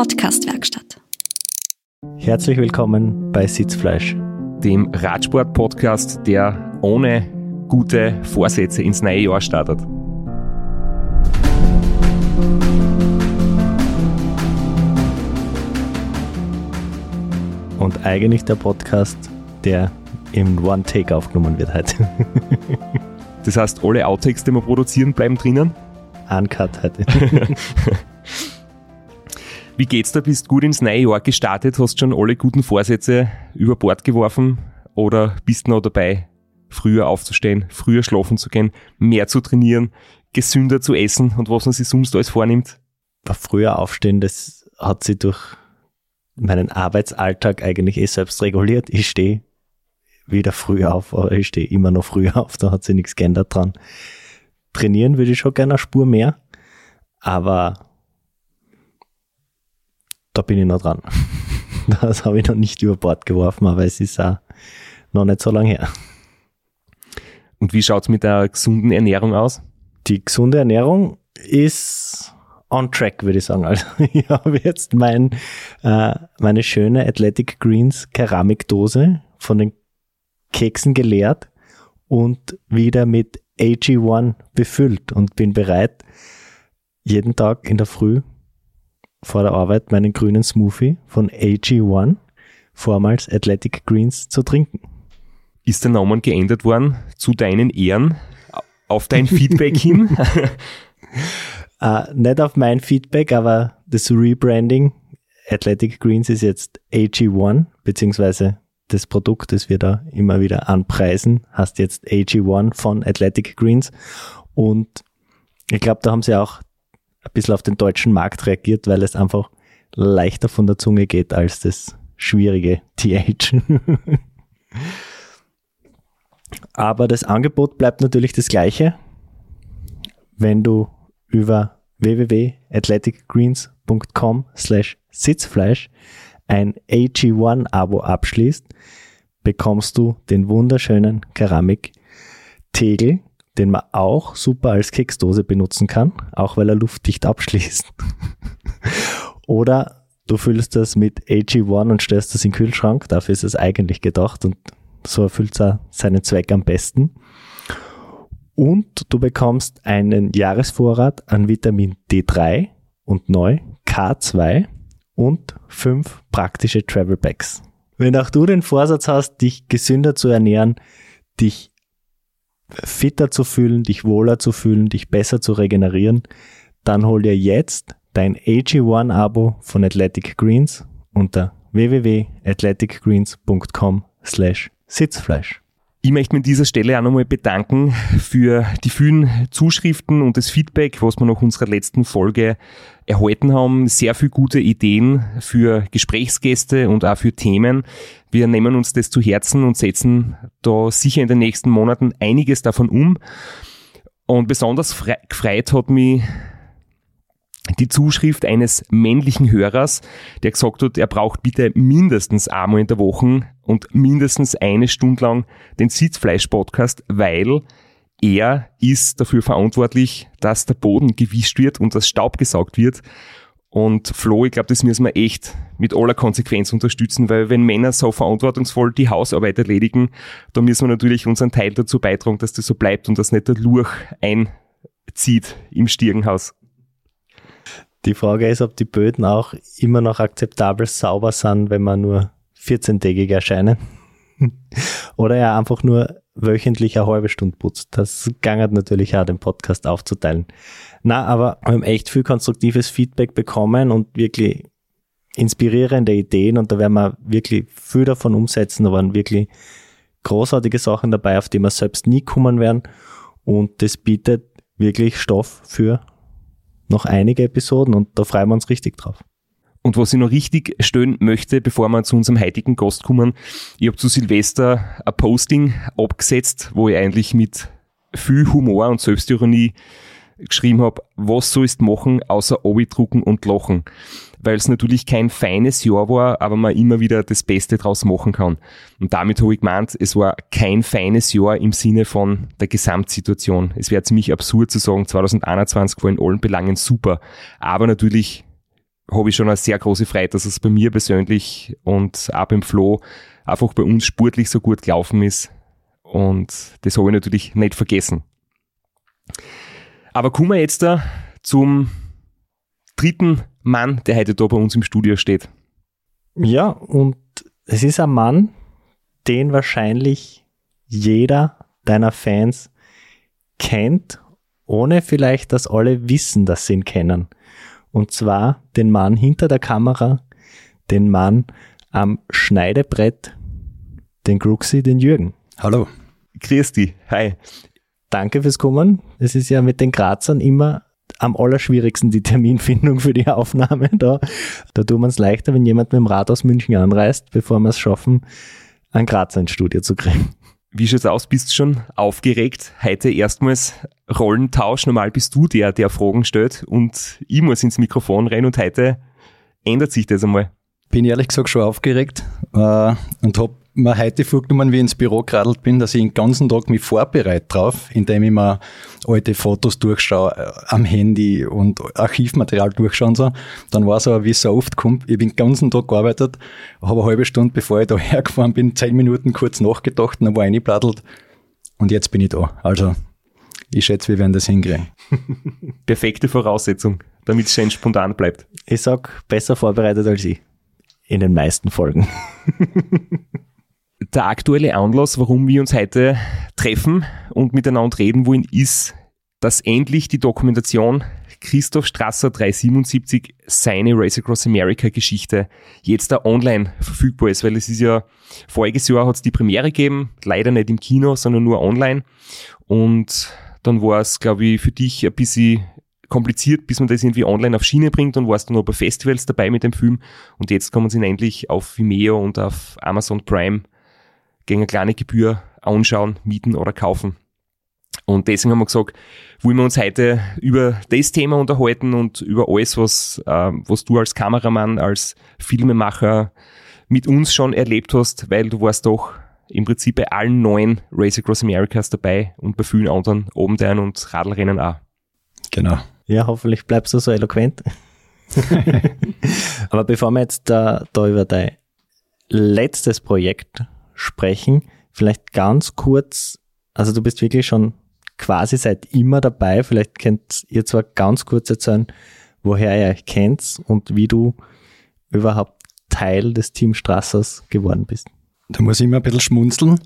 Podcastwerkstatt. Herzlich willkommen bei Sitzfleisch, dem Radsport-Podcast, der ohne gute Vorsätze ins neue Jahr startet. Und eigentlich der Podcast, der im One-Take aufgenommen wird heute. das heißt, alle Outtakes, die wir produzieren, bleiben drinnen? Uncut heute. Wie geht's da? Bist gut ins neue Jahr gestartet? Hast schon alle guten Vorsätze über Bord geworfen? Oder bist noch dabei, früher aufzustehen, früher schlafen zu gehen, mehr zu trainieren, gesünder zu essen und was man sich sonst alles vornimmt? Früher aufstehen, das hat sich durch meinen Arbeitsalltag eigentlich eh selbst reguliert. Ich stehe wieder früh auf, aber ich stehe immer noch früh auf, da hat sich nichts geändert dran. Trainieren würde ich schon gerne eine Spur mehr, aber da bin ich noch dran. Das habe ich noch nicht über Bord geworfen, aber es ist auch noch nicht so lange her. Und wie schaut es mit der gesunden Ernährung aus? Die gesunde Ernährung ist on track, würde ich sagen. Also ich habe jetzt mein, äh, meine schöne Athletic Greens Keramikdose von den Keksen geleert und wieder mit AG1 befüllt und bin bereit, jeden Tag in der Früh vor der Arbeit meinen grünen Smoothie von AG1, vormals Athletic Greens, zu trinken. Ist der Name geändert worden zu deinen Ehren auf dein Feedback hin? uh, nicht auf mein Feedback, aber das Rebranding Athletic Greens ist jetzt AG1, beziehungsweise das Produkt, das wir da immer wieder anpreisen, heißt jetzt AG1 von Athletic Greens. Und ich glaube, da haben sie auch ein bisschen auf den deutschen Markt reagiert, weil es einfach leichter von der Zunge geht als das schwierige TH. Aber das Angebot bleibt natürlich das gleiche. Wenn du über www.athleticgreens.com slash Sitzfleisch ein AG1-Abo abschließt, bekommst du den wunderschönen Keramik-Tegel, den man auch super als Keksdose benutzen kann, auch weil er luftdicht abschließt. Oder du füllst das mit AG1 und stellst das in den Kühlschrank, dafür ist es eigentlich gedacht und so erfüllt es seinen Zweck am besten. Und du bekommst einen Jahresvorrat an Vitamin D3 und neu K2 und fünf praktische Travel Packs. Wenn auch du den Vorsatz hast, dich gesünder zu ernähren, dich fitter zu fühlen, dich wohler zu fühlen, dich besser zu regenerieren, dann hol dir jetzt dein AG1-Abo von Athletic Greens unter www.athleticgreens.com slash Sitzfleisch. Ich möchte mich an dieser Stelle auch nochmal bedanken für die vielen Zuschriften und das Feedback, was wir nach unserer letzten Folge erhalten haben. Sehr viele gute Ideen für Gesprächsgäste und auch für Themen. Wir nehmen uns das zu Herzen und setzen da sicher in den nächsten Monaten einiges davon um. Und besonders gefreut hat mich die Zuschrift eines männlichen Hörers, der gesagt hat, er braucht bitte mindestens einmal in der Woche und mindestens eine Stunde lang den Sitzfleisch-Podcast, weil er ist dafür verantwortlich, dass der Boden gewischt wird und das Staub gesaugt wird. Und Flo, ich glaube, das müssen wir echt mit aller Konsequenz unterstützen, weil wenn Männer so verantwortungsvoll die Hausarbeit erledigen, dann müssen wir natürlich unseren Teil dazu beitragen, dass das so bleibt und dass nicht der Lurch einzieht im Stirnhaus. Die Frage ist, ob die Böden auch immer noch akzeptabel sauber sind, wenn man nur 14-tägig erscheinen. Oder ja einfach nur wöchentlich eine halbe Stunde putzt. Das gangert natürlich auch, den Podcast aufzuteilen. Na, aber wir haben echt viel konstruktives Feedback bekommen und wirklich inspirierende Ideen und da werden wir wirklich viel davon umsetzen. Da waren wirklich großartige Sachen dabei, auf die wir selbst nie kommen werden und das bietet wirklich Stoff für noch einige Episoden und da freuen wir uns richtig drauf. Und was ich noch richtig stellen möchte, bevor wir zu unserem heutigen Gast kommen, ich habe zu Silvester ein Posting abgesetzt, wo ich eigentlich mit viel Humor und Selbstironie geschrieben habe, was sollst machen, außer drucken und lachen. Weil es natürlich kein feines Jahr war, aber man immer wieder das Beste draus machen kann. Und damit habe ich gemeint, es war kein feines Jahr im Sinne von der Gesamtsituation. Es wäre ziemlich absurd zu sagen, 2021 war in allen Belangen super. Aber natürlich habe ich schon eine sehr große Freude, dass es bei mir persönlich und auch beim Flo einfach bei uns sportlich so gut gelaufen ist. Und das habe ich natürlich nicht vergessen. Aber kommen wir jetzt da zum dritten Mann, der heute da bei uns im Studio steht. Ja, und es ist ein Mann, den wahrscheinlich jeder deiner Fans kennt, ohne vielleicht, dass alle wissen, dass sie ihn kennen. Und zwar den Mann hinter der Kamera, den Mann am Schneidebrett, den Gruxi, den Jürgen. Hallo. Grüß dich. Hi. Danke fürs Kommen. Es ist ja mit den Grazern immer am allerschwierigsten die Terminfindung für die Aufnahme. Da, da tun wir es leichter, wenn jemand mit dem Rad aus München anreist, bevor wir es schaffen, ein Grazer ins Studio zu kriegen. Wie schaut's aus? Bist du schon aufgeregt? Heute erstmals Rollentausch. Normal bist du der, der Fragen stellt und ich muss ins Mikrofon rennen und heute ändert sich das einmal. Bin ehrlich gesagt schon aufgeregt äh, und habe mir heute vorgenommen, wie ich ins Büro geradelt bin, dass ich den ganzen Tag mich vorbereite drauf, indem ich mir alte Fotos durchschaue äh, am Handy und Archivmaterial durchschaue und so. Dann war es aber, wie es so oft kommt, ich bin den ganzen Tag gearbeitet, habe eine halbe Stunde, bevor ich da hergefahren bin, zehn Minuten kurz nachgedacht und dann war ich eingeblattelt und jetzt bin ich da. Also ich schätze, wir werden das hinkriegen. Perfekte Voraussetzung, damit es schön spontan bleibt. Ich sag, besser vorbereitet als ich. In den meisten Folgen. Der aktuelle Anlass, warum wir uns heute treffen und miteinander reden wollen, ist, dass endlich die Dokumentation Christoph Strasser 377 seine Race Across America Geschichte jetzt da online verfügbar ist, weil es ist ja, voriges Jahr hat es die Premiere gegeben, leider nicht im Kino, sondern nur online. Und dann war es, glaube ich, für dich ein bisschen kompliziert, bis man das irgendwie online auf Schiene bringt. Und warst du noch bei Festivals dabei mit dem Film. Und jetzt kann man ihn endlich auf Vimeo und auf Amazon Prime gegen eine kleine Gebühr anschauen, mieten oder kaufen. Und deswegen haben wir gesagt, wollen wir uns heute über das Thema unterhalten und über alles, was, äh, was du als Kameramann, als Filmemacher mit uns schon erlebt hast, weil du warst doch im Prinzip bei allen neuen Race Across Americas dabei und bei vielen anderen oben und Radlrennen auch. Genau. Ja, hoffentlich bleibst du so eloquent. Aber bevor wir jetzt da, da über dein letztes Projekt sprechen. Vielleicht ganz kurz, also du bist wirklich schon quasi seit immer dabei. Vielleicht könnt ihr zwar ganz kurz erzählen, woher ihr euch kennt und wie du überhaupt Teil des Team Strassers geworden bist. Da muss ich immer ein bisschen schmunzeln,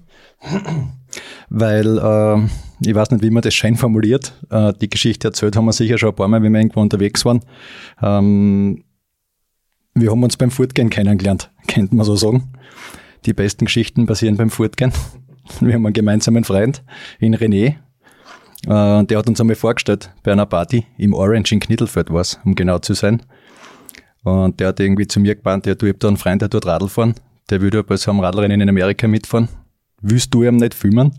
weil äh, ich weiß nicht, wie man das schön formuliert. Äh, die Geschichte erzählt haben wir sicher schon ein paar Mal, wenn wir irgendwo unterwegs waren. Ähm, wir haben uns beim Fortgehen kennengelernt, könnte man so sagen die besten Geschichten passieren beim Fortgehen. Wir haben einen gemeinsamen Freund in René. Äh, der hat uns einmal vorgestellt bei einer Party im Orange in Knittelfeld war es, um genau zu sein. Und der hat irgendwie zu mir gemeint, ja, du, ich hab da einen Freund, der tut Radl fahren. Der würde bei so einem Radlrennen in Amerika mitfahren. Willst du ihm nicht filmen?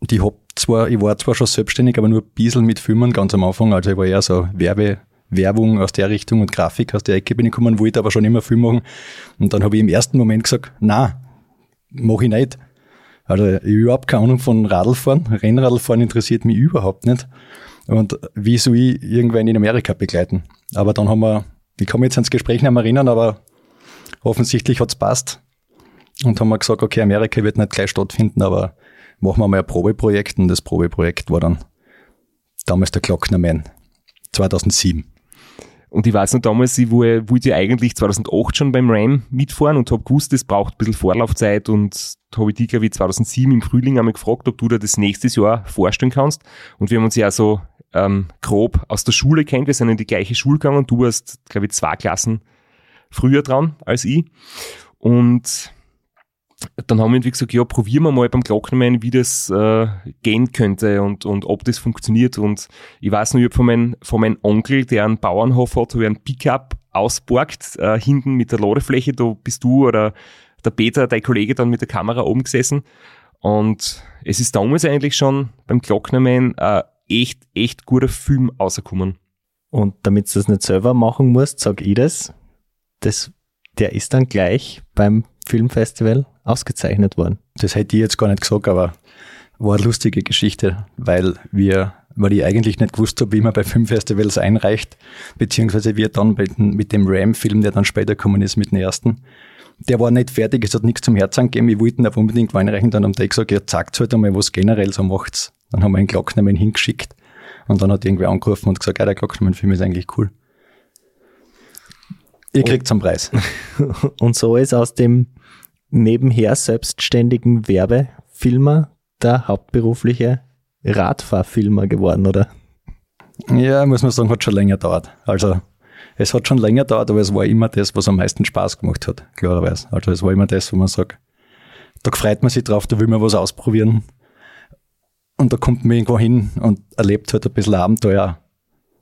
Und hab zwar, ich war zwar schon selbstständig, aber nur ein bisschen mit Filmen ganz am Anfang. Also ich war eher so Werbe, Werbung aus der Richtung und Grafik aus der Ecke bin ich gekommen, wollte aber schon immer Film machen. Und dann habe ich im ersten Moment gesagt, na, mache ich nicht. Also ich habe überhaupt keine Ahnung von Radlfahren. Rennradlfahren interessiert mich überhaupt nicht. Und wie soll ich irgendwann in Amerika begleiten? Aber dann haben wir, ich kann mich jetzt ans Gespräch nicht mehr erinnern, aber offensichtlich hat's passt. Und haben wir gesagt, okay, Amerika wird nicht gleich stattfinden, aber machen wir mal ein Probeprojekt. Und das Probeprojekt war dann damals der Glocknerman 2007. Und ich weiß noch damals, ich wollte eigentlich 2008 schon beim RAM mitfahren und habe gewusst, es braucht ein bisschen Vorlaufzeit und habe ich dich, glaube ich, 2007 im Frühling einmal gefragt, ob du dir das nächstes Jahr vorstellen kannst. Und wir haben uns ja so ähm, grob aus der Schule kennt, wir sind in die gleiche Schule gegangen und du warst, glaube ich, zwei Klassen früher dran als ich. Und dann haben wir irgendwie gesagt, ja, probieren wir mal beim Glocknermann, wie das äh, gehen könnte und, und ob das funktioniert. Und ich weiß noch, ich habe von, mein, von meinem Onkel, der einen Bauernhof hat, habe ich einen Pickup ausborgt, äh, hinten mit der Ladefläche, da bist du oder der Peter, dein Kollege, dann mit der Kamera oben gesessen. Und es ist damals eigentlich schon beim Glocknermann äh, echt, echt guter Film rausgekommen. Und damit du das nicht selber machen musst, sag ich das. das der ist dann gleich beim Filmfestival ausgezeichnet worden. Das hätte ich jetzt gar nicht gesagt, aber war eine lustige Geschichte, weil wir, weil ich eigentlich nicht gewusst habe, wie man bei Filmfestivals einreicht, beziehungsweise wir dann mit dem Ram-Film, der dann später gekommen ist, mit dem ersten, der war nicht fertig, es hat nichts zum Herz angegeben, ich wollte ihn aber unbedingt einreichen, dann haben die gesagt, ja, zeigt halt einmal, was generell so macht's. Dann haben wir einen Glocknermann hingeschickt und dann hat irgendwer angerufen und gesagt, ja, der Glocknermann-Film ist eigentlich cool. Ihr kriegt zum Preis. Und so ist aus dem nebenher selbstständigen Werbefilmer der hauptberufliche Radfahrfilmer geworden, oder? Ja, muss man sagen, hat schon länger dauert. Also es hat schon länger dauert, aber es war immer das, was am meisten Spaß gemacht hat, klarerweise. Also es war immer das, wo man sagt, da freut man sich drauf, da will man was ausprobieren. Und da kommt man irgendwo hin und erlebt halt ein bisschen Abenteuer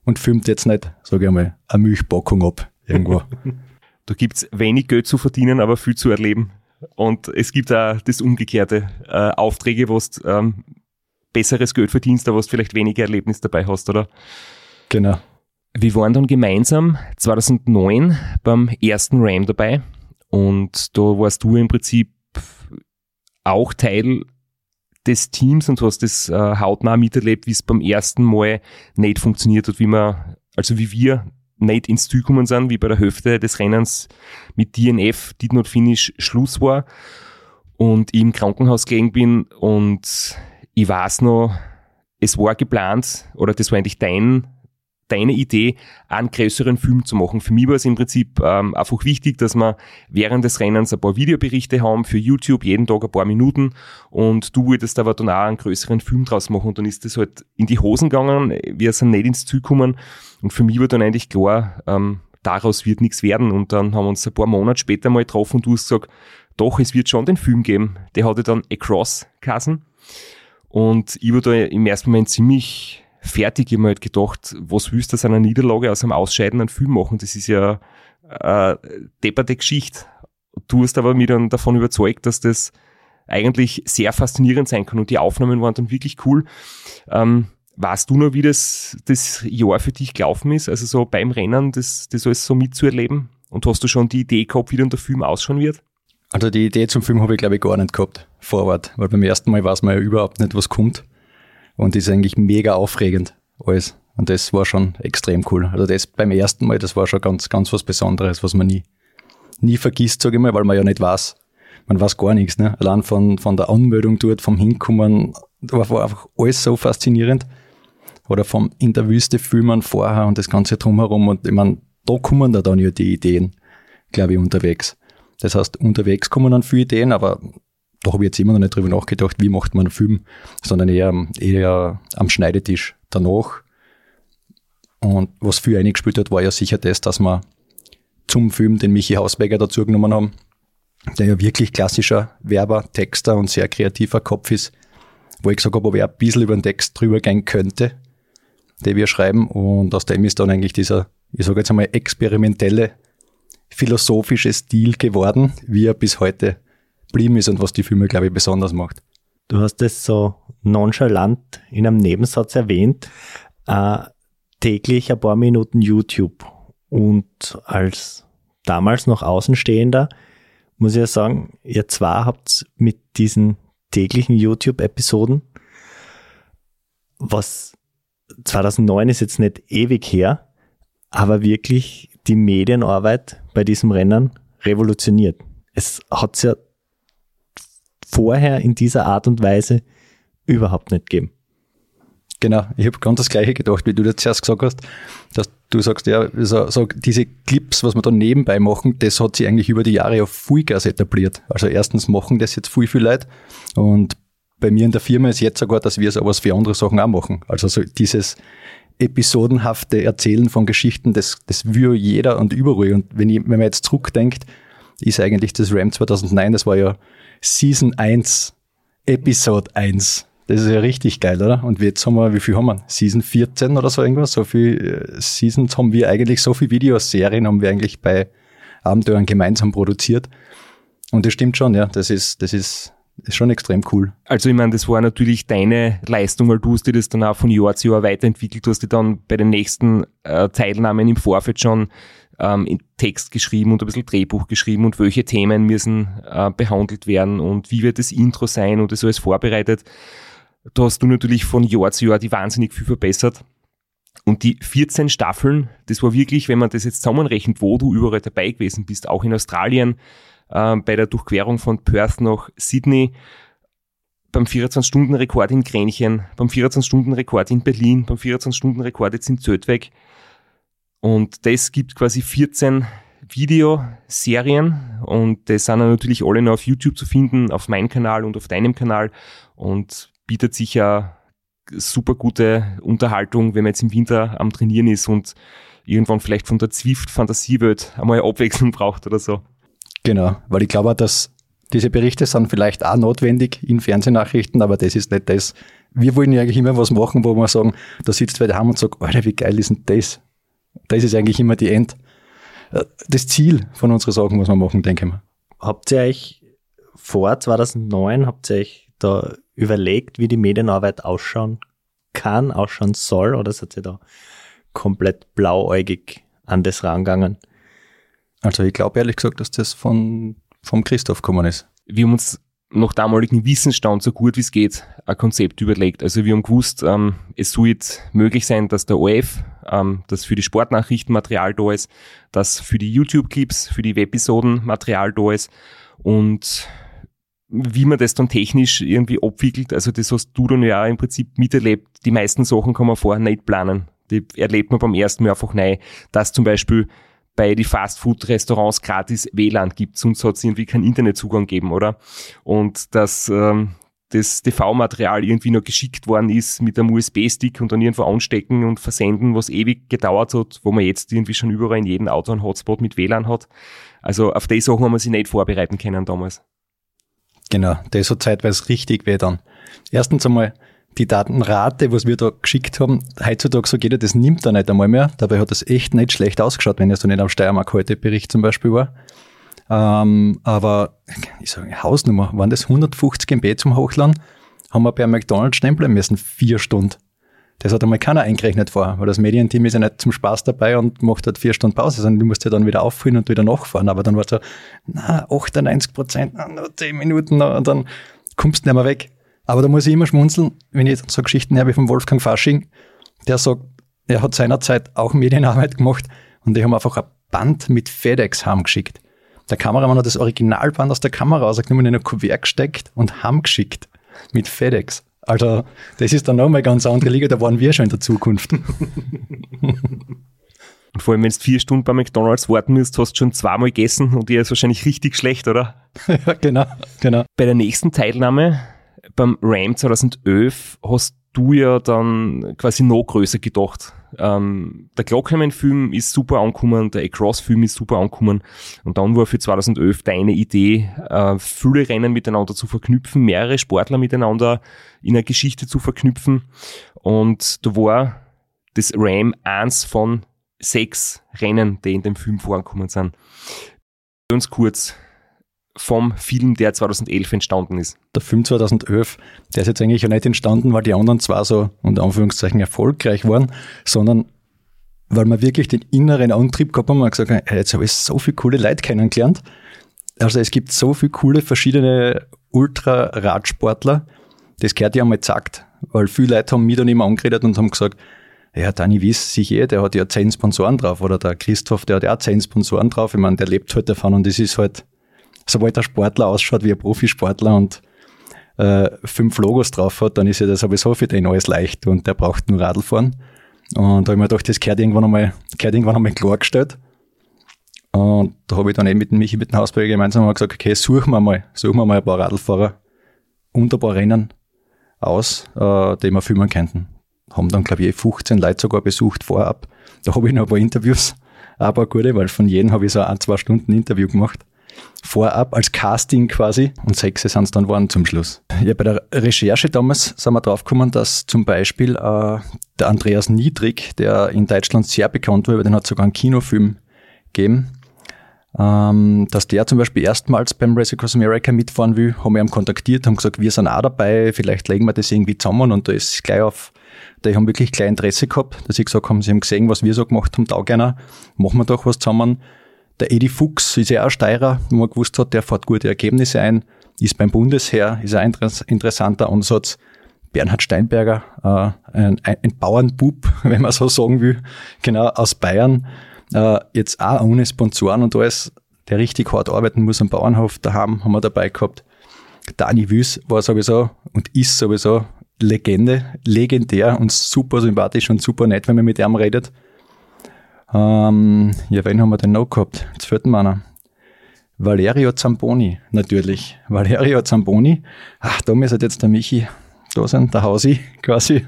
und filmt jetzt nicht, sage ich einmal, eine Milchpackung ab irgendwo. da gibt's wenig Geld zu verdienen, aber viel zu erleben. Und es gibt auch das Umgekehrte, äh, Aufträge, wo du ähm, besseres Geld verdienst, aber wo du vielleicht weniger Erlebnis dabei hast, oder? Genau. Wir waren dann gemeinsam 2009 beim ersten RAM dabei und da warst du im Prinzip auch Teil des Teams und hast das äh, hautnah miterlebt, wie es beim ersten Mal nicht funktioniert hat, wie man, also wie wir nicht ins Ziel gekommen sind, wie bei der Hälfte des Rennens mit DNF, Did Not Finish, Schluss war und ich im Krankenhaus gelegen bin und ich weiß noch, es war geplant oder das war eigentlich dein deine Idee, einen größeren Film zu machen. Für mich war es im Prinzip ähm, einfach wichtig, dass wir während des Rennens ein paar Videoberichte haben für YouTube, jeden Tag ein paar Minuten. Und du wolltest aber dann auch einen größeren Film draus machen. Und dann ist das halt in die Hosen gegangen, wir sind nicht ins Ziel gekommen. Und für mich war dann eigentlich klar, ähm, daraus wird nichts werden. Und dann haben wir uns ein paar Monate später mal getroffen und du hast gesagt, doch, es wird schon den Film geben. Der hatte dann Across Kassen und ich war da im ersten Moment ziemlich fertig. Ich habe halt gedacht, was willst du aus einer Niederlage, aus einem Ausscheiden Film machen? Das ist ja äh, depperte Geschichte. Du hast aber mich dann davon überzeugt, dass das eigentlich sehr faszinierend sein kann und die Aufnahmen waren dann wirklich cool. Ähm, weißt du noch, wie das, das Jahr für dich gelaufen ist? Also so beim Rennen, das, das alles so mitzuerleben? Und hast du schon die Idee gehabt, wie dann der Film ausschauen wird? Also die Idee zum Film habe ich glaube ich gar nicht gehabt, vorwärts, weil beim ersten Mal weiß man ja überhaupt nicht, was kommt und ist eigentlich mega aufregend alles. Und das war schon extrem cool. Also das beim ersten Mal, das war schon ganz, ganz was Besonderes, was man nie, nie vergisst, sage ich mal, weil man ja nicht weiß. Man weiß gar nichts, ne? Allein von, von der Anmeldung dort, vom Hinkommen, da war einfach alles so faszinierend. Oder vom in der Wüste filmen vorher und das Ganze drumherum. Und ich meine, da kommen da dann ja die Ideen, glaube ich, unterwegs. Das heißt, unterwegs kommen dann viele Ideen, aber da habe ich jetzt immer noch nicht drüber nachgedacht, wie macht man einen Film, sondern eher, eher am Schneidetisch danach. Und was viel eingespielt hat, war ja sicher das, dass wir zum Film den Michi Hausberger dazu genommen haben, der ja wirklich klassischer Werber, Texter und sehr kreativer Kopf ist, wo ich gesagt habe, ob er ein bisschen über den Text drüber gehen könnte, den wir schreiben. Und aus dem ist dann eigentlich dieser, ich sage jetzt einmal, experimentelle, philosophische Stil geworden, wie er bis heute geblieben ist und was die Filme, glaube ich, besonders macht. Du hast es so nonchalant in einem Nebensatz erwähnt, äh, täglich ein paar Minuten YouTube. Und als damals noch Außenstehender muss ich ja sagen, ihr zwar habt mit diesen täglichen YouTube-Episoden, was 2009 ist jetzt nicht ewig her, aber wirklich die Medienarbeit bei diesem Rennen revolutioniert. Es hat ja vorher in dieser Art und Weise überhaupt nicht gegeben. Genau, ich habe ganz das Gleiche gedacht, wie du das zuerst gesagt hast, dass du sagst, ja, so, so diese Clips, was wir da nebenbei machen, das hat sich eigentlich über die Jahre auf Vollgas etabliert. Also erstens machen das jetzt viel, viel Leute und bei mir in der Firma ist jetzt sogar, dass wir sowas für andere Sachen auch machen. Also so dieses episodenhafte Erzählen von Geschichten, das, das will jeder und überall. Und wenn, ich, wenn man jetzt zurückdenkt, ist eigentlich das RAM 2009, das war ja Season 1, Episode 1. Das ist ja richtig geil, oder? Und jetzt haben wir, wie viel haben wir? Season 14 oder so irgendwas? So viel äh, Seasons haben wir eigentlich, so viele Videoserien haben wir eigentlich bei Abenteuern gemeinsam produziert. Und das stimmt schon, ja. Das ist, das ist, ist schon extrem cool. Also ich meine, das war natürlich deine Leistung, weil du hast dir das dann auch von Jahr zu Jahr weiterentwickelt. Du hast dir dann bei den nächsten äh, Teilnahmen im Vorfeld schon ähm, Text geschrieben und ein bisschen Drehbuch geschrieben und welche Themen müssen äh, behandelt werden und wie wird das Intro sein und das alles vorbereitet. Da hast du natürlich von Jahr zu Jahr die wahnsinnig viel verbessert. Und die 14 Staffeln, das war wirklich, wenn man das jetzt zusammenrechnet, wo du überall dabei gewesen bist, auch in Australien, äh, bei der Durchquerung von Perth nach Sydney, beim 24-Stunden-Rekord in Kränchen, beim 24-Stunden-Rekord in Berlin, beim 24-Stunden-Rekord jetzt in Zödweg. Und das gibt quasi 14 Videoserien und das sind natürlich alle noch auf YouTube zu finden, auf meinem Kanal und auf deinem Kanal und bietet sich ja super gute Unterhaltung, wenn man jetzt im Winter am Trainieren ist und irgendwann vielleicht von der Zwift-Fantasiewelt einmal Abwechslung braucht oder so. Genau, weil ich glaube, dass diese Berichte sind vielleicht auch notwendig in Fernsehnachrichten, aber das ist nicht das. Wir wollen ja eigentlich immer was machen, wo wir sagen, da sitzt wer daheim und sagt, Alter, wie geil ist denn das? Das ist eigentlich immer die End, äh, das Ziel von unseren Sachen, was wir machen, denke ich mal. Habt ihr euch vor 2009, habt ihr euch da überlegt, wie die Medienarbeit ausschauen kann, ausschauen soll, oder seid ihr da komplett blauäugig an das rangegangen? Also ich glaube ehrlich gesagt, dass das von, vom Christoph gekommen ist. Wir haben uns nach damaligem Wissensstand so gut wie es geht ein Konzept überlegt. Also wir haben gewusst, ähm, es soll jetzt möglich sein, dass der OF, ähm, dass für die Sportnachrichten Material da ist, dass für die YouTube-Clips, für die Webisoden Material da ist und wie man das dann technisch irgendwie abwickelt, also das hast du dann ja im Prinzip miterlebt. Die meisten Sachen kann man vorher nicht planen. Die erlebt man beim ersten Mal einfach neu, dass zum Beispiel bei die Fastfood-Restaurants gratis WLAN gibt, sonst hat es irgendwie keinen Internetzugang gegeben, oder? Und dass ähm, das TV-Material irgendwie noch geschickt worden ist mit einem USB-Stick und dann irgendwo anstecken und versenden, was ewig gedauert hat, wo man jetzt irgendwie schon überall in jedem Auto einen Hotspot mit WLAN hat. Also auf die Sachen haben wir sich nicht vorbereiten können damals. Genau, das hat zeitweise richtig weh dann. Erstens einmal, die Datenrate, was wir da geschickt haben, heutzutage so jeder, das nimmt er nicht einmal mehr. Dabei hat das echt nicht schlecht ausgeschaut, wenn er so nicht am Steiermark heute Bericht zum Beispiel war. Ähm, aber ich sage, Hausnummer, waren das 150 MB zum Hochladen, haben wir bei McDonalds stehen bleiben müssen, vier Stunden. Das hat einmal keiner eingerechnet vorher, weil das Medienteam ist ja nicht zum Spaß dabei und macht halt vier Stunden Pause, sondern du musst ja dann wieder auffüllen und wieder nachfahren. Aber dann war es so, na, 98 Prozent, nur 10 Minuten, und dann kommst du nicht mehr weg. Aber da muss ich immer schmunzeln, wenn ich so Geschichten habe wie von Wolfgang Fasching, der sagt, er hat seinerzeit auch Medienarbeit gemacht und die haben einfach ein Band mit FedEx heimgeschickt. Der Kameramann hat das Originalband aus der Kamera rausgenommen, in ein Kuvert gesteckt und heimgeschickt. Mit FedEx. Also, das ist dann nochmal ganz andere Liga, da waren wir schon in der Zukunft. Und vor allem, wenn du vier Stunden bei McDonalds warten musst, hast du schon zweimal gegessen und dir ist wahrscheinlich richtig schlecht, oder? ja, genau, genau. Bei der nächsten Teilnahme beim RAM 2011 hast du ja dann quasi noch größer gedacht. Ähm, der Glocknerman-Film ist super angekommen, der Across-Film ist super angekommen und dann war für 2011 deine Idee, äh, viele Rennen miteinander zu verknüpfen, mehrere Sportler miteinander in eine Geschichte zu verknüpfen und da war das Ram eins von sechs Rennen, die in dem Film vorgekommen sind. Ganz kurz, vom Film, der 2011 entstanden ist. Der Film 2011, der ist jetzt eigentlich ja nicht entstanden, weil die anderen zwar so unter Anführungszeichen erfolgreich waren, sondern weil wir wirklich den inneren Antrieb gehabt haben und gesagt haben, jetzt habe ich so viele coole Leute kennengelernt. Also es gibt so viele coole verschiedene Ultra-Radsportler, das gehört ja einmal gesagt, weil viele Leute haben mich dann immer angeredet und haben gesagt, ja, Dani Wiss, sich eh, der hat ja zehn Sponsoren drauf, oder der Christoph, der hat ja auch zehn Sponsoren drauf. Ich meine, der lebt halt davon und das ist halt, sobald der Sportler ausschaut wie ein Profisportler und äh, fünf Logos drauf hat, dann ist ja das sowieso für den alles leicht und der braucht nur Radl fahren. Und da habe ich mir gedacht, das gehört irgendwann einmal, gehört irgendwann einmal klargestellt. Und da habe ich dann eben mit dem Michi, mit dem Hausberger gemeinsam mal gesagt, okay, suchen wir mal, suchen wir mal ein paar Radlfahrer und ein paar Rennen aus, äh, die wir filmen könnten. Haben dann, glaube ich, 15 Leute sogar besucht vorab. Da habe ich noch ein paar Interviews, paar gute, weil von jedem habe ich so ein, zwei Stunden Interview gemacht vorab als Casting quasi und sechs sind es dann waren zum Schluss. Ja, bei der Recherche damals sind wir draufgekommen, dass zum Beispiel äh, der Andreas Niedrig, der in Deutschland sehr bekannt war, den hat sogar einen Kinofilm gegeben, ähm, dass der zum Beispiel erstmals beim Race Across America mitfahren will, haben wir ihn kontaktiert, haben gesagt, wir sind auch dabei, vielleicht legen wir das irgendwie zusammen und da ist gleich auf, die haben wirklich gleich Interesse gehabt, dass sie gesagt haben, sie haben gesehen, was wir so gemacht haben, taugt einer, machen wir doch was zusammen. Der Edi Fuchs ist ja auch Steirer, wo man gewusst hat, der fährt gute Ergebnisse ein, ist beim Bundesheer, ist ein interessanter Ansatz. Bernhard Steinberger, äh, ein, ein Bauernbub, wenn man so sagen will, genau aus Bayern, äh, jetzt auch ohne Sponsoren und alles, der richtig hart arbeiten muss am Bauernhof daheim, haben wir dabei gehabt. Dani Wüs war sowieso und ist sowieso Legende, legendär und super sympathisch und super nett, wenn man mit ihm redet. Ähm, ja, wen haben wir denn noch gehabt? Jetzt fällt mir. Valerio Zamboni, natürlich. Valerio Zamboni. Ach, da müsste jetzt der Michi da sein, der Hausi quasi,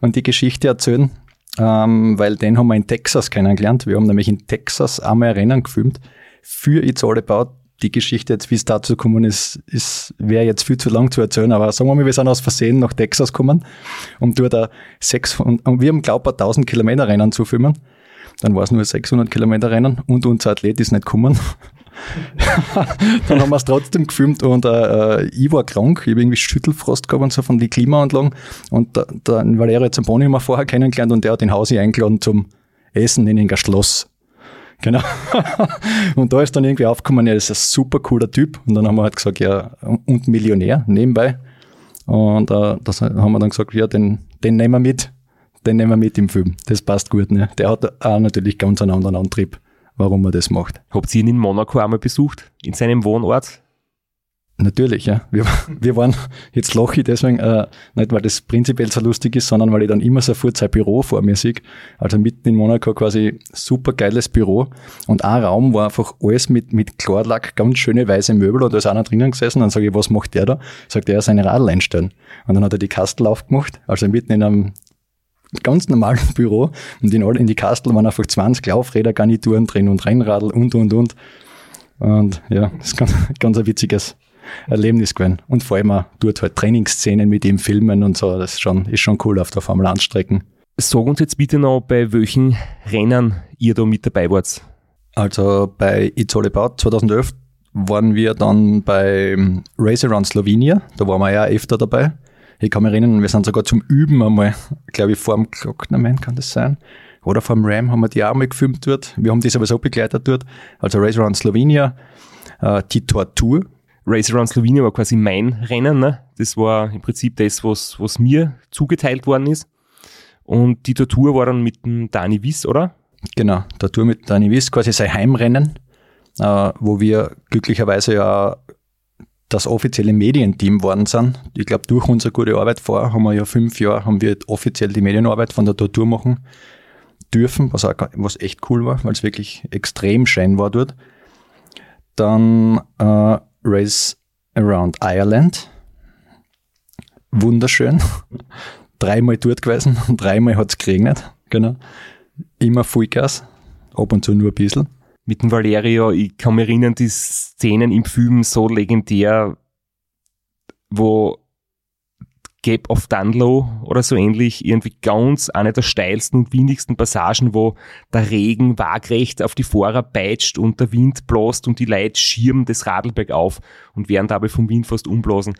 und die Geschichte erzählen, ähm, weil den haben wir in Texas kennengelernt. Wir haben nämlich in Texas einmal ein Rennen gefilmt für It's All About. Die Geschichte jetzt, wie es dazu gekommen ist, ist wäre jetzt viel zu lang zu erzählen, aber sagen wir mal, wir sind aus Versehen nach Texas gekommen, um dort sechs, und wir haben glaubt, 1000 Kilometer Rennen zu filmen. Dann war es nur 600 Kilometer Rennen und unser Athlet ist nicht gekommen. dann haben wir es trotzdem gefilmt und äh, ich war krank, ich habe irgendwie Schüttelfrost gehabt und so von den Klimaanlagen und der, der Valerio Zamboni haben wir vorher kennengelernt und der hat den Hausi eingeladen zum Essen in ein Schloss. Genau. und da ist dann irgendwie aufgekommen, ja, das ist ein super cooler Typ. Und dann haben wir halt gesagt, ja, und Millionär nebenbei. Und äh, das haben wir dann gesagt, ja, den, den nehmen wir mit. Den nehmen wir mit im Film. Das passt gut. Ne? Der hat auch natürlich ganz einen anderen Antrieb warum er das macht. Habt ihr ihn in Monaco einmal besucht? In seinem Wohnort? Natürlich, ja. Wir, wir waren, jetzt lache ich deswegen, äh, nicht weil das prinzipiell so lustig ist, sondern weil ich dann immer sofort sein Büro vor mir sehe. Also mitten in Monaco quasi super geiles Büro. Und ein Raum war einfach alles mit, mit Klarlack, ganz schöne weiße Möbel und da ist einer drinnen gesessen. Dann sage ich, was macht der da? Sagt er, seine Radl einstellen. Und dann hat er die Kastel aufgemacht, also mitten in einem ganz normalen Büro und in, all, in die Kastel waren einfach 20 Laufräder, Garnituren drin und Rennradl und, und, und. Und ja, das ist ganz, ganz ein witziges Erlebnis gewesen. Und vor allem auch dort halt Trainingsszenen mit ihm filmen und so, das ist schon, ist schon cool auf der Formel 1 Strecken. Sag uns jetzt bitte noch, bei welchen Rennen ihr da mit dabei wart. Also bei It's All About 2011 waren wir dann bei Race Around Slovenia, da waren wir ja öfter dabei. Ich kann mich erinnern, wir sind sogar zum Üben einmal, glaube ich, vor dem Glocknerman kann das sein. Oder vor dem Ram haben wir die auch mal gefilmt dort. Wir haben die sowieso begleitet dort. Also Race Around Slovenia, äh, die Tortur. Race Around Slovenia war quasi mein Rennen. Ne? Das war im Prinzip das, was, was mir zugeteilt worden ist. Und die Tortur war dann mit dem Dani Wiss, oder? Genau, der Tour mit Dani Wiss, quasi sein Heimrennen, äh, wo wir glücklicherweise ja das offizielle Medienteam worden sind. Ich glaube, durch unsere gute Arbeit vorher haben wir ja fünf Jahre, haben wir offiziell die Medienarbeit von der Tortur machen dürfen, was, auch, was echt cool war, weil es wirklich extrem schön war dort. Dann äh, Race Around Ireland. Wunderschön. dreimal dort gewesen dreimal hat es geregnet. Genau. Immer Vollgas, ab und zu nur ein bisschen mit dem Valerio, ich kann mich erinnern, die Szenen im Film so legendär, wo Gap of Dunlow oder so ähnlich, irgendwie ganz eine der steilsten und windigsten Passagen, wo der Regen waagrecht auf die Fahrer peitscht und der Wind bläst und die Leute schirmen das Radl auf und werden dabei vom Wind fast umblasen.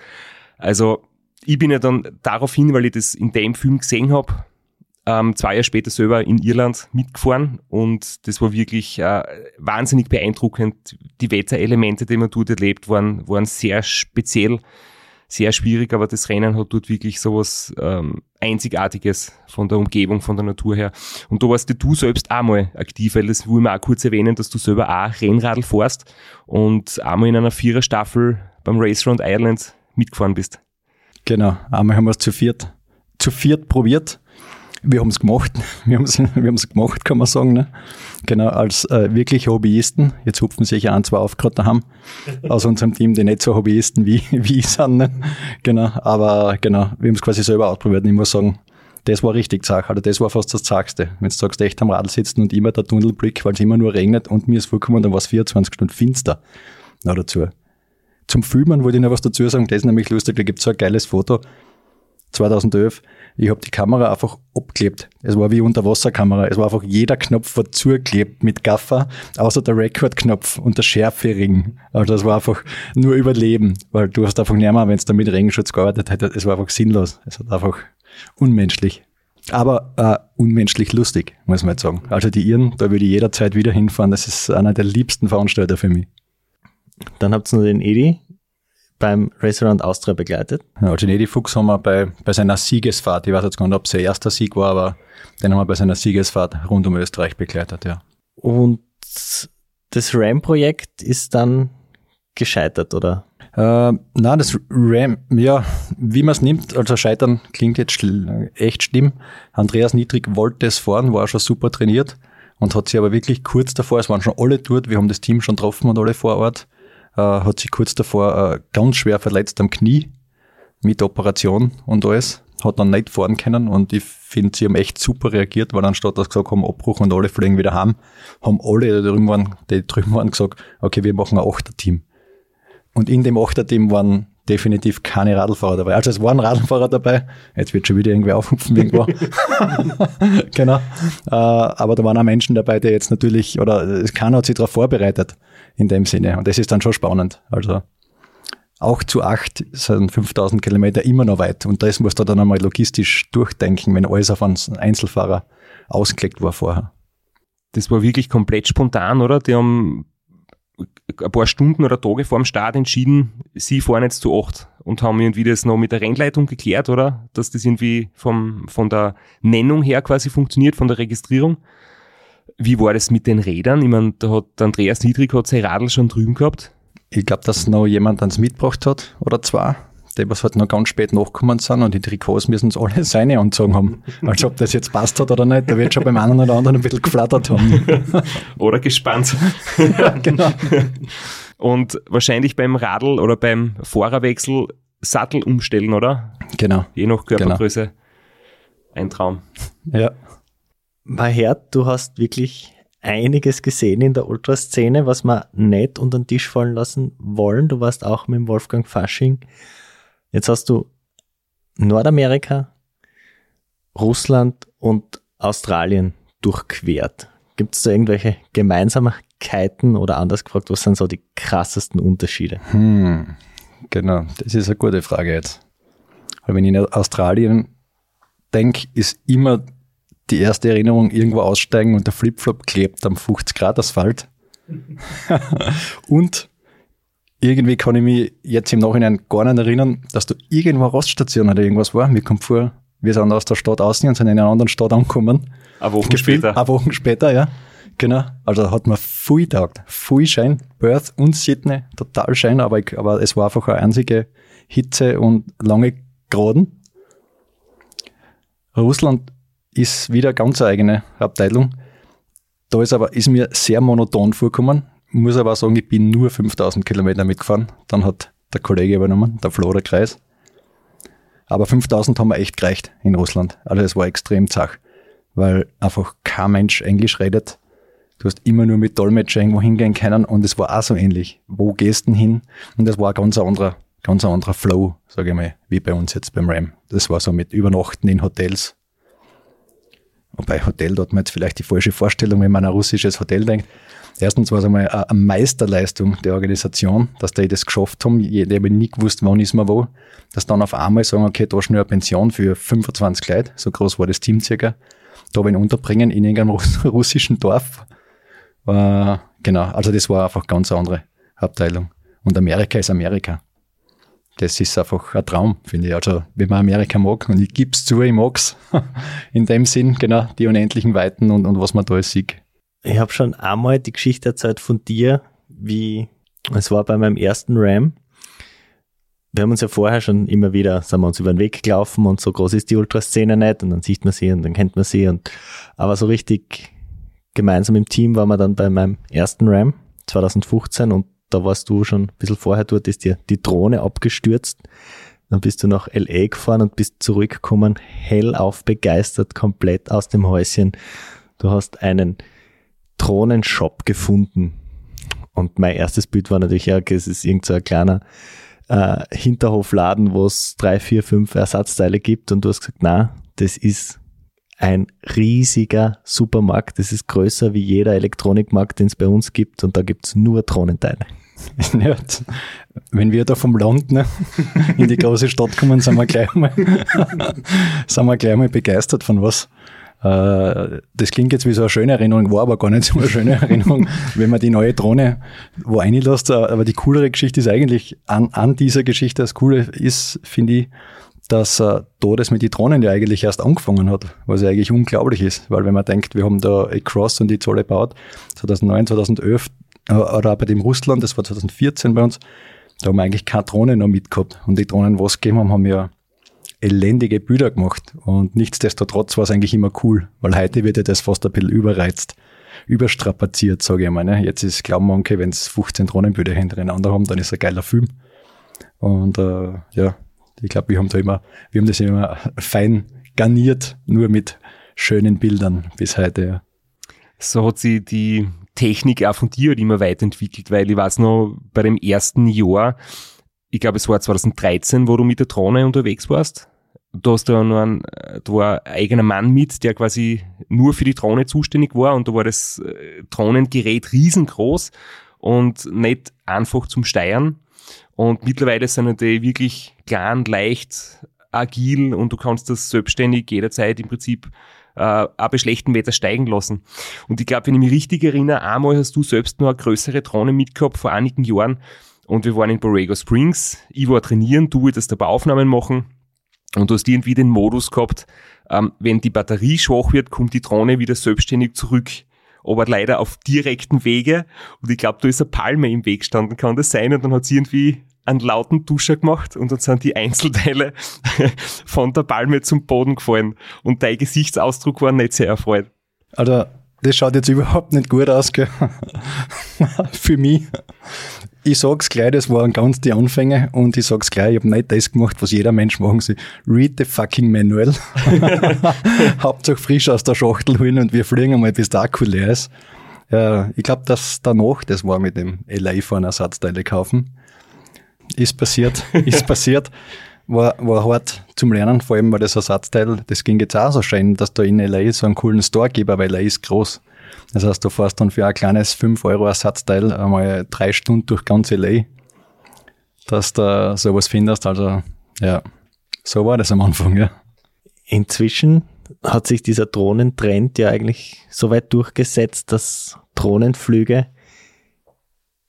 Also ich bin ja dann darauf hin, weil ich das in dem Film gesehen habe, ähm, zwei Jahre später selber in Irland mitgefahren und das war wirklich äh, wahnsinnig beeindruckend. Die Wetterelemente, die man dort erlebt, waren, waren sehr speziell, sehr schwierig, aber das Rennen hat dort wirklich sowas ähm, Einzigartiges von der Umgebung, von der Natur her. Und da warst du selbst auch mal aktiv, weil das will man auch kurz erwähnen, dass du selber auch Rennradl fährst und einmal in einer Viererstaffel beim Race Round Ireland mitgefahren bist. Genau, einmal haben wir es zu viert, zu viert probiert wir haben es gemacht. Wir haben es wir haben's gemacht, kann man sagen. Ne? Genau, als äh, wirklich Hobbyisten. Jetzt hupfen sich ein, zwei auf gerade daheim aus unserem Team, die nicht so Hobbyisten wie, wie ich sind. Ne? Genau, aber genau, wir haben es quasi selber ausprobiert. Und ich muss sagen, das war richtig Sache. Also das war fast das Zagste. Wenn du sagst, echt am Radl sitzen und immer der Tunnelblick, weil es immer nur regnet und mir ist vorgekommen, dann war es 24 Stunden finster. Na dazu. Zum Filmen wollte ich noch was dazu sagen, das ist nämlich lustig, da gibt es so ein geiles Foto. 2011 ich habe die Kamera einfach abgeklebt. Es war wie Unterwasserkamera. Es war einfach jeder Knopf war zugeklebt mit Gaffer, außer der Record-Knopf und der Schärfering. Also das war einfach nur Überleben, weil du hast einfach nicht wenn es da mit Regenschutz gearbeitet hätte, es war einfach sinnlos. Es war einfach unmenschlich. Aber äh, unmenschlich lustig, muss man jetzt sagen. Also die Iren, da würde ich jederzeit wieder hinfahren. Das ist einer der liebsten Veranstalter für mich. Dann habt ihr noch den Edi beim Race Around Austria begleitet? Ja, Genedi Fuchs haben wir bei, bei seiner Siegesfahrt, ich weiß jetzt gar nicht, ob es sein erster Sieg war, aber den haben wir bei seiner Siegesfahrt rund um Österreich begleitet, ja. Und das RAM-Projekt ist dann gescheitert, oder? Äh, na, das RAM, ja, wie man es nimmt, also scheitern klingt jetzt schl echt schlimm. Andreas Niedrig wollte es fahren, war schon super trainiert und hat sich aber wirklich kurz davor, es waren schon alle dort, wir haben das Team schon getroffen und alle vor Ort, äh, hat sich kurz davor äh, ganz schwer verletzt am Knie mit Operation und alles, hat dann nicht fahren können und ich finde, sie haben echt super reagiert, weil anstatt dass gesagt haben, Abbruch und alle fliegen wieder heim, haben alle, die drüben waren, die drüben waren gesagt, okay, wir machen ein Achterteam. Und in dem Achterteam waren definitiv keine Radlfahrer dabei. Also es waren Radlfahrer dabei. Jetzt wird schon wieder irgendwie aufhupfen irgendwo. genau. Äh, aber da waren auch Menschen dabei, die jetzt natürlich, oder keiner hat sich darauf vorbereitet in dem Sinne. Und das ist dann schon spannend. Also auch zu acht sind 5000 Kilometer immer noch weit. Und das musst du dann einmal logistisch durchdenken, wenn alles auf einen Einzelfahrer ausgelegt war vorher. Das war wirklich komplett spontan, oder? Die haben ein paar Stunden oder Tage vor dem Start entschieden, sie fahren jetzt zu acht und haben irgendwie das noch mit der Rennleitung geklärt, oder? Dass das irgendwie vom, von der Nennung her quasi funktioniert, von der Registrierung. Wie war das mit den Rädern? Ich meine, da hat Andreas Niedrig hat sein Radl schon drüben gehabt. Ich glaube, dass noch jemand ans mitgebracht hat oder zwei die was halt noch ganz spät nachgekommen sind und die Trikots müssen es alle seine anzogen haben. Als ob das jetzt passt hat oder nicht, da wird schon beim einen oder anderen ein bisschen geflattert haben. oder gespannt. ja, genau. Und wahrscheinlich beim Radl oder beim Fahrerwechsel Sattel umstellen, oder? Genau. Je nach Körpergröße. Genau. Ein Traum. Ja. Mahert, du hast wirklich einiges gesehen in der Ultraszene, was wir nicht unter den Tisch fallen lassen wollen. Du warst auch mit Wolfgang Fasching Jetzt hast du Nordamerika, Russland und Australien durchquert. Gibt es da irgendwelche Gemeinsamkeiten oder anders gefragt, was sind so die krassesten Unterschiede? Hm, genau, das ist eine gute Frage jetzt. Weil wenn ich in Australien denke, ist immer die erste Erinnerung irgendwo aussteigen und der Flipflop klebt am 50 Grad Asphalt. und irgendwie kann ich mich jetzt im Nachhinein gar nicht erinnern, dass da irgendwo eine Raststation oder irgendwas war. Mir kommt vor, wir sind aus der Stadt außen und sind in einer anderen Stadt angekommen. Eine Woche gespielt, später. Eine Woche später, ja. Genau. Also hat mir viel taugt. Viel Schein. Perth und Sydney, total Schein, aber, ich, aber es war einfach eine einzige Hitze und lange Graden. Russland ist wieder ganz eine eigene Abteilung. Da ist aber, ist mir sehr monoton vorgekommen muss aber auch sagen, ich bin nur 5000 Kilometer mitgefahren. Dann hat der Kollege übernommen, der Flo, der Kreis. Aber 5000 haben wir echt gereicht in Russland. Also es war extrem zach, weil einfach kein Mensch Englisch redet. Du hast immer nur mit Dolmetscher irgendwo hingehen können und es war auch so ähnlich. Wo gehst du hin? Und das war ein ganz anderer, ganz anderer Flow, sage ich mal, wie bei uns jetzt beim RAM. Das war so mit Übernachten in Hotels. Und bei Hotel dort man jetzt vielleicht die falsche Vorstellung, wenn man an ein russisches Hotel denkt. Erstens war es einmal eine Meisterleistung der Organisation, dass die das geschafft haben. Die haben nie gewusst, wann ist man wo. Dass dann auf einmal sagen, okay, da schnell eine Pension für 25 Leute, so groß war das Team circa, da ihn unterbringen in irgendeinem russischen Dorf. Äh, genau, also das war einfach ganz andere Abteilung. Und Amerika ist Amerika. Das ist einfach ein Traum, finde ich. Also, wenn man Amerika mag, und ich gebe es zu, ich mag es, in dem Sinn, genau, die unendlichen Weiten und, und was man da sieht. Ich habe schon einmal die Geschichte erzählt von dir, wie es war bei meinem ersten Ram. Wir haben uns ja vorher schon immer wieder, sind wir uns über den Weg gelaufen und so groß ist die Ultraszene nicht und dann sieht man sie und dann kennt man sie und aber so richtig gemeinsam im Team waren wir dann bei meinem ersten Ram 2015 und da warst du schon ein bisschen vorher dort, ist dir die Drohne abgestürzt. Dann bist du nach LA gefahren und bist zurückgekommen, hellauf begeistert, komplett aus dem Häuschen. Du hast einen Drohnenshop gefunden. Und mein erstes Bild war natürlich, ja, okay, es ist irgend so ein kleiner äh, Hinterhofladen, wo es drei, vier, fünf Ersatzteile gibt. Und du hast gesagt, na, das ist ein riesiger Supermarkt. Das ist größer wie jeder Elektronikmarkt, den es bei uns gibt. Und da gibt es nur Drohnenteile. Ja, wenn wir da vom Land ne, in die große Stadt kommen, sind wir gleich mal, sind wir gleich mal begeistert von was. Äh, das klingt jetzt wie so eine schöne Erinnerung, war aber gar nicht so eine schöne Erinnerung, wenn man die neue Drohne wo reinlässt. Aber die coolere Geschichte ist eigentlich an, an dieser Geschichte, das Coole ist, finde ich, dass äh, da das mit den Drohnen ja eigentlich erst angefangen hat, was ja eigentlich unglaublich ist, weil wenn man denkt, wir haben da Cross und die Zolle gebaut, 2009, 2011, äh, oder auch bei dem Russland, das war 2014 bei uns, da haben wir eigentlich keine Drohnen noch mitgehabt. Und die Drohnen, was gegeben haben, haben ja elendige Bilder gemacht. Und nichtsdestotrotz war es eigentlich immer cool, weil heute wird ja das fast ein bisschen überreizt, überstrapaziert, sage ich mal. Ne? Jetzt ist, glauben manche, wenn es 15 Drohnenbilder hintereinander haben, dann ist ein geiler Film. Und äh, ja, ich glaube, wir haben da immer, wir haben das immer fein garniert, nur mit schönen Bildern bis heute. Ja. So hat sie die Technik auch von dir halt immer weiterentwickelt, weil ich weiß noch, bei dem ersten Jahr, ich glaube, es war 2013, wo du mit der Drohne unterwegs warst. Du hast da noch einen, da war ein eigener Mann mit, der quasi nur für die Drohne zuständig war und da war das äh, Drohnengerät riesengroß und nicht einfach zum Steuern. Und mittlerweile sind die wirklich klein, leicht, agil und du kannst das selbstständig jederzeit im Prinzip äh, auch bei schlechtem Wetter steigen lassen. Und ich glaube, wenn ich mich richtig erinnere, einmal hast du selbst noch eine größere Drohne mitgehabt vor einigen Jahren und wir waren in Borrego Springs. Ich war trainieren, du wolltest dabei Aufnahmen machen und du hast irgendwie den Modus gehabt, ähm, wenn die Batterie schwach wird, kommt die Drohne wieder selbstständig zurück aber leider auf direkten Wege. Und ich glaube, da ist eine Palme im Weg gestanden, kann das sein? Und dann hat sie irgendwie einen lauten Duscher gemacht und dann sind die Einzelteile von der Palme zum Boden gefallen. Und dein Gesichtsausdruck war nicht sehr erfreut. Also, das schaut jetzt überhaupt nicht gut aus, gell? Für mich. Ich sag's gleich, das waren ganz die Anfänge und ich sag's gleich, ich habe nicht das gemacht, was jeder Mensch machen soll. Read the fucking manual. Hauptsache frisch aus der Schachtel holen und wir fliegen einmal, bis der Akku leer ist. Ja, ich glaube, dass danach, das war mit dem LA von Ersatzteile kaufen, ist passiert, ist passiert, war, war hart zum Lernen, vor allem weil das Ersatzteil, das ging jetzt auch so schön, dass da in LA so einen coolen Store gibt, weil LA ist groß. Das heißt, du fährst dann für ein kleines 5 Euro Ersatzteil einmal drei Stunden durch ganz LA, dass du sowas findest. Also, ja, so war das am Anfang, ja. Inzwischen hat sich dieser Drohnentrend ja eigentlich so weit durchgesetzt, dass Drohnenflüge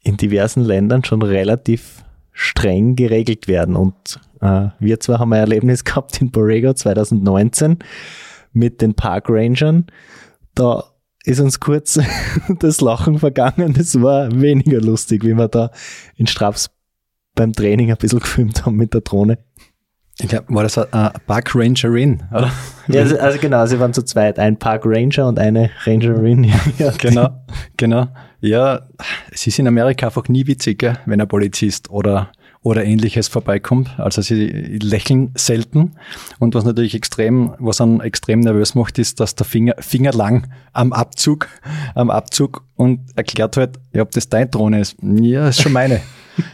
in diversen Ländern schon relativ streng geregelt werden. Und äh, wir zwar haben ein Erlebnis gehabt in Borrego 2019 mit den Park Rangern. Da ist uns kurz das Lachen vergangen. Das war weniger lustig, wie wir da in Straps beim Training ein bisschen gefilmt haben mit der Drohne. Ich glaube, war das eine Park Rangerin, oder? Ja, also, also, genau, sie waren zu zweit, ein Park Ranger und eine Rangerin. Ja, genau, genau. Ja, es ist in Amerika einfach nie witzig, gell, wenn ein Polizist oder oder ähnliches vorbeikommt. Also sie lächeln selten. Und was natürlich extrem, was einen extrem nervös macht, ist, dass der Finger, Finger lang am Abzug, am Abzug und erklärt halt, ja, ob das deine Drohne ist. Ja, ist schon meine.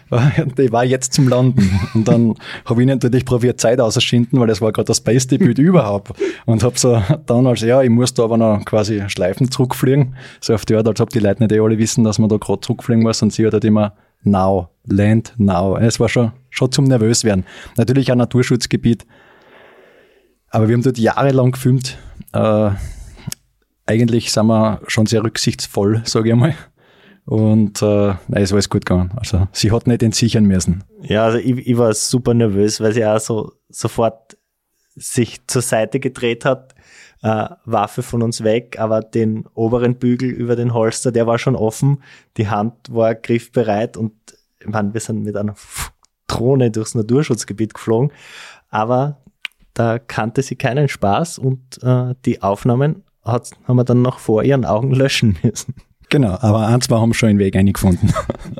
die war jetzt zum Landen. Und dann habe ich natürlich probiert, Zeit auszuschinden, weil das war gerade das beste Bild überhaupt. Und habe so dann als, ja, ich muss da aber noch quasi Schleifen zurückfliegen. So auf die Art, als ob die Leute nicht eh alle wissen, dass man da gerade zurückfliegen muss. Und sie hat halt immer now, land now. Es war schon, schon zum nervös werden. Natürlich ein Naturschutzgebiet, aber wir haben dort jahrelang gefilmt. Äh, eigentlich sind wir schon sehr rücksichtsvoll, sage ich einmal. Und äh, nein, es war alles gut gegangen. Also sie hat nicht entsichern müssen. Ja, also ich, ich war super nervös, weil sie auch so sofort sich zur Seite gedreht hat, äh, Waffe von uns weg, aber den oberen Bügel über den Holster, der war schon offen, die Hand war griffbereit und ich meine, wir sind mit einer Drohne durchs Naturschutzgebiet geflogen, aber da kannte sie keinen Spaß und äh, die Aufnahmen hat, haben wir dann noch vor ihren Augen löschen müssen. Genau, aber ein, zwei haben schon einen Weg eingefunden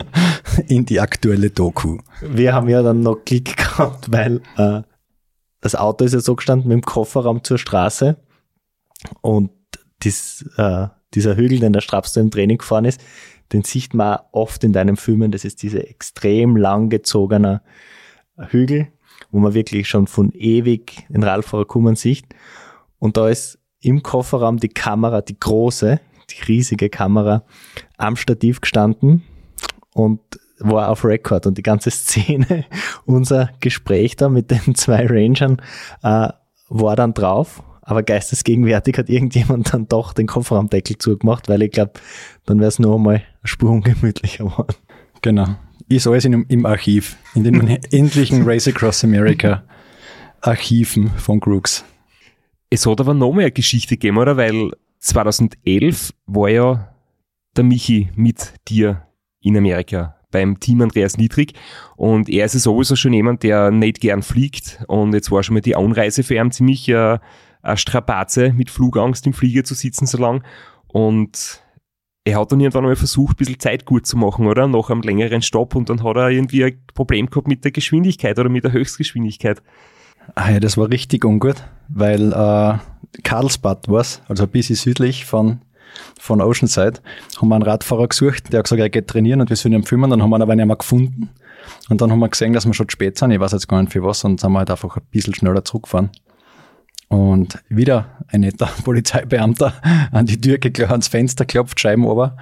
in die aktuelle Doku. Wir haben ja dann noch Klick gehabt, weil äh, das Auto ist ja so gestanden mit dem Kofferraum zur Straße und dies, äh, dieser Hügel, den der Strapster im Training gefahren ist, den sieht man oft in deinen Filmen. Das ist dieser extrem langgezogene Hügel, wo man wirklich schon von ewig den Radfahrer kommen sieht. Und da ist im Kofferraum die Kamera, die große, die riesige Kamera, am Stativ gestanden und war auf Record. Und die ganze Szene, unser Gespräch da mit den zwei Rangern, äh, war dann drauf aber geistesgegenwärtig hat irgendjemand dann doch den Kofferraumdeckel zugemacht, weil ich glaube, dann wäre es noch einmal eine Spur ungemütlicher geworden. Genau. Ist alles in, im Archiv, in den unendlichen Race Across America Archiven von Crooks. Es hat aber noch mehr eine Geschichte gegeben, oder? Weil 2011 war ja der Michi mit dir in Amerika beim Team Andreas Niedrig und er ist sowieso schon jemand, der nicht gern fliegt und jetzt war schon mal die Anreise für ihn ziemlich äh, eine Strapaze mit Flugangst im Flieger zu sitzen so lang und er hat dann irgendwann mal versucht, ein bisschen Zeit gut zu machen, oder? Nach einem längeren Stopp und dann hat er irgendwie ein Problem gehabt mit der Geschwindigkeit oder mit der Höchstgeschwindigkeit. Ah ja, das war richtig ungut, weil äh, Karlsbad war's, also ein bisschen südlich von, von Oceanside, haben wir einen Radfahrer gesucht, der hat gesagt, er geht trainieren und wir sollen ihn filmen, dann haben wir ihn aber nicht mehr gefunden. Und dann haben wir gesehen, dass wir schon spät sind, ich weiß jetzt gar nicht für was, und sind wir halt einfach ein bisschen schneller zurückgefahren. Und wieder ein netter Polizeibeamter an die Tür geklappt, ans Fenster klopft, Scheiben aber,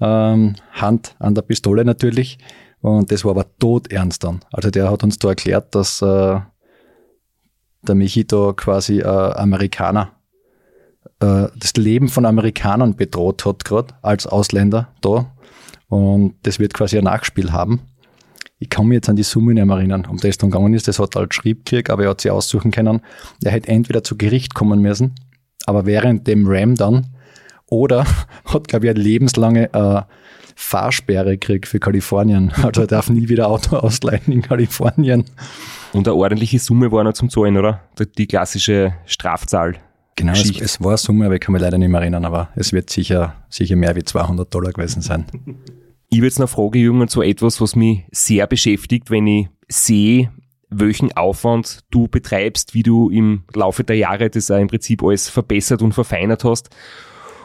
ähm, Hand an der Pistole natürlich. Und das war aber todernst dann. Also der hat uns da erklärt, dass äh, der da quasi äh, Amerikaner, äh, das Leben von Amerikanern bedroht hat gerade als Ausländer da. Und das wird quasi ein Nachspiel haben. Ich kann mich jetzt an die Summe nicht mehr erinnern, um das dann gegangen ist. Das hat er halt schrieb gekriegt, aber er hat sie aussuchen können. Er hätte entweder zu Gericht kommen müssen, aber während dem Ram dann, oder hat, glaube ich, eine lebenslange äh, Fahrsperre gekriegt für Kalifornien. Also er darf nie wieder Auto ausleihen in Kalifornien. Und eine ordentliche Summe war noch zum Zahlen, oder? Die klassische Strafzahl. Genau, es, es, war eine Summe, aber ich kann mich leider nicht mehr erinnern, aber es wird sicher, sicher mehr wie 200 Dollar gewesen sein. Ich würde jetzt noch Frage, Jürgen, zu etwas, was mich sehr beschäftigt, wenn ich sehe, welchen Aufwand du betreibst, wie du im Laufe der Jahre das auch im Prinzip alles verbessert und verfeinert hast.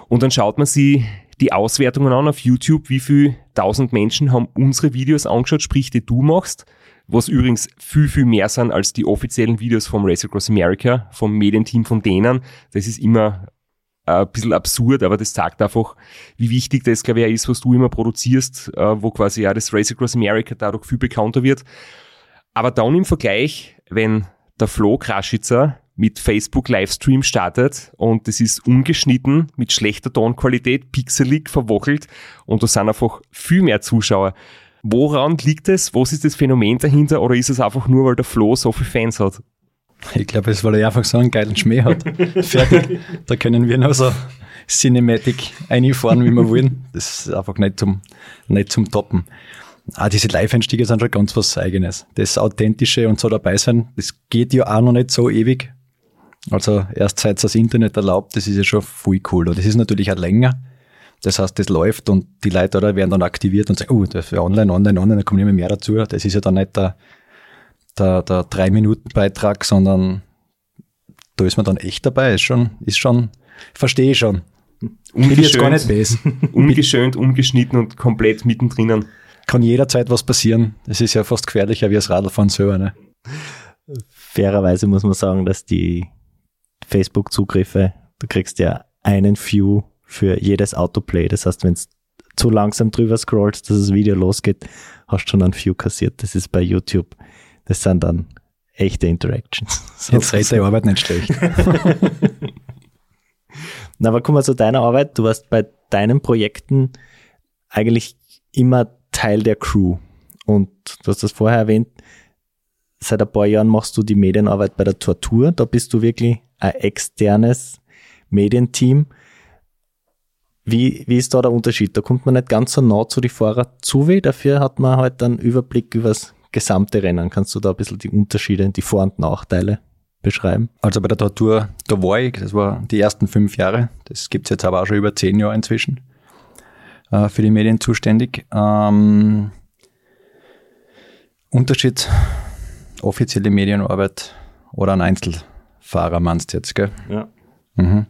Und dann schaut man sich die Auswertungen an auf YouTube, wie viele tausend Menschen haben unsere Videos angeschaut, sprich die du machst was übrigens viel, viel mehr sind als die offiziellen Videos vom Race Across America, vom Medienteam von denen. Das ist immer ein bisschen absurd, aber das zeigt einfach, wie wichtig das, glaube ich, ist, was du immer produzierst, äh, wo quasi ja das Race Across America dadurch viel bekannter wird. Aber dann im Vergleich, wenn der Flo Kraschitzer mit Facebook Livestream startet und das ist ungeschnitten, mit schlechter Tonqualität, pixelig, verwochelt und da sind einfach viel mehr Zuschauer. Woran liegt es? Was ist das Phänomen dahinter? Oder ist es einfach nur, weil der Flo so viele Fans hat? Ich glaube, es ist, weil er einfach so einen geilen Schmäh hat. Fertig. Da können wir noch so Cinematic einfahren, wie wir wollen. Das ist einfach nicht zum, nicht zum Toppen. Ah, diese Live-Einstiege sind schon ganz was Eigenes. Das Authentische und so dabei sein, das geht ja auch noch nicht so ewig. Also erst seit es das Internet erlaubt, das ist ja schon voll cool. Und das ist natürlich auch länger. Das heißt, das läuft und die Leute da werden dann aktiviert und sagen, oh, das ist online, online, online, da kommt immer mehr dazu. Das ist ja dann nicht der, der, der Drei-Minuten-Beitrag, sondern da ist man dann echt dabei. Ist schon, ist schon, verstehe ich schon. Ungeschönt, gar nicht besser. ungeschönt, ungeschnitten und komplett mittendrin. Kann jederzeit was passieren. Das ist ja fast gefährlicher wie das Radlfahren selber. Ne? Fairerweise muss man sagen, dass die Facebook-Zugriffe, du kriegst ja einen View für jedes Autoplay. Das heißt, wenn es zu langsam drüber scrollst, dass das Video losgeht, hast du schon ein View kassiert. Das ist bei YouTube. Das sind dann echte Interactions. Jetzt redet die Arbeit nicht schlecht. Na, aber kommen wir zu deiner Arbeit. Du warst bei deinen Projekten eigentlich immer Teil der Crew. Und du hast das vorher erwähnt, seit ein paar Jahren machst du die Medienarbeit bei der Tortur. Da bist du wirklich ein externes Medienteam. Wie, wie ist da der Unterschied? Da kommt man nicht ganz so nah zu den Fahrern zu wie, dafür hat man halt einen Überblick über das gesamte Rennen. Kannst du da ein bisschen die Unterschiede, die Vor- und Nachteile beschreiben? Also bei der Tortur, da war ich, das war die ersten fünf Jahre, das gibt's jetzt aber auch schon über zehn Jahre inzwischen, äh, für die Medien zuständig. Ähm, Unterschied, offizielle Medienarbeit oder ein Einzelfahrer meinst du jetzt, gell? Ja. Mhm.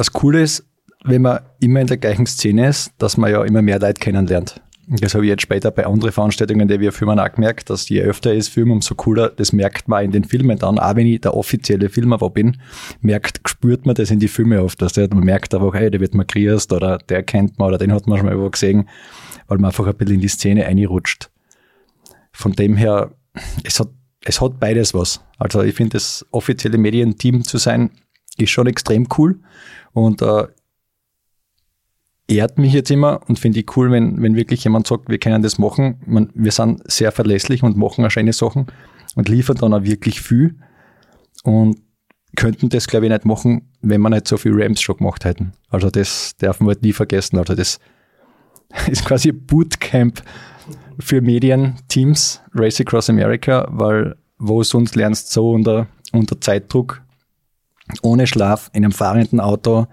Das Coole ist, wenn man immer in der gleichen Szene ist, dass man ja immer mehr Leute kennenlernt. Das habe ich jetzt später bei anderen Veranstaltungen, die wir filmen, auch gemerkt, dass je öfter ich Film, umso cooler, das merkt man in den Filmen dann. Auch wenn ich der offizielle Filmer bin, merkt, spürt man das in die Filme oft. Dass man merkt einfach, hey, der wird mal grüßt oder der kennt man oder den hat man schon mal irgendwo gesehen, weil man einfach ein bisschen in die Szene einrutscht. Von dem her, es hat es hat beides was. Also ich finde, das offizielle Medienteam zu sein, ist schon extrem cool. Und äh, ehrt mich jetzt immer und finde ich cool, wenn, wenn wirklich jemand sagt, wir können das machen. Man, wir sind sehr verlässlich und machen auch schöne Sachen und liefern dann auch wirklich viel. Und könnten das, glaube ich, nicht machen, wenn wir nicht so viel Rams schon gemacht hätten. Also das darf man halt nie vergessen. Also das ist quasi Bootcamp für Medienteams, Race Across America, weil wo sonst lernst so unter, unter Zeitdruck, ohne Schlaf, in einem fahrenden Auto,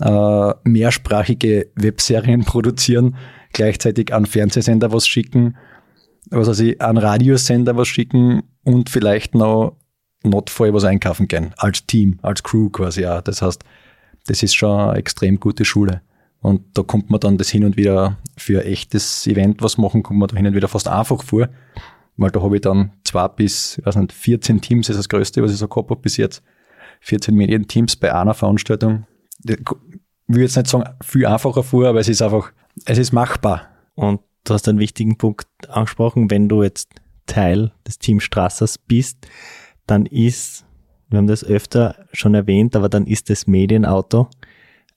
äh, mehrsprachige Webserien produzieren, gleichzeitig an Fernsehsender was schicken, was weiß ich, an Radiosender was schicken und vielleicht noch notfall was einkaufen gehen, als Team, als Crew quasi auch. Das heißt, das ist schon eine extrem gute Schule. Und da kommt man dann das hin und wieder für ein echtes Event was machen, kommt man da hin und wieder fast einfach vor. Weil da habe ich dann zwei bis, ich weiß nicht, 14 Teams ist das größte, was ich so gehabt habe bis jetzt. 14 Medienteams bei einer Veranstaltung. Ich will jetzt nicht sagen, viel einfacher vor, aber es ist einfach, es ist machbar. Und du hast einen wichtigen Punkt angesprochen, wenn du jetzt Teil des Team Strassers bist, dann ist, wir haben das öfter schon erwähnt, aber dann ist das Medienauto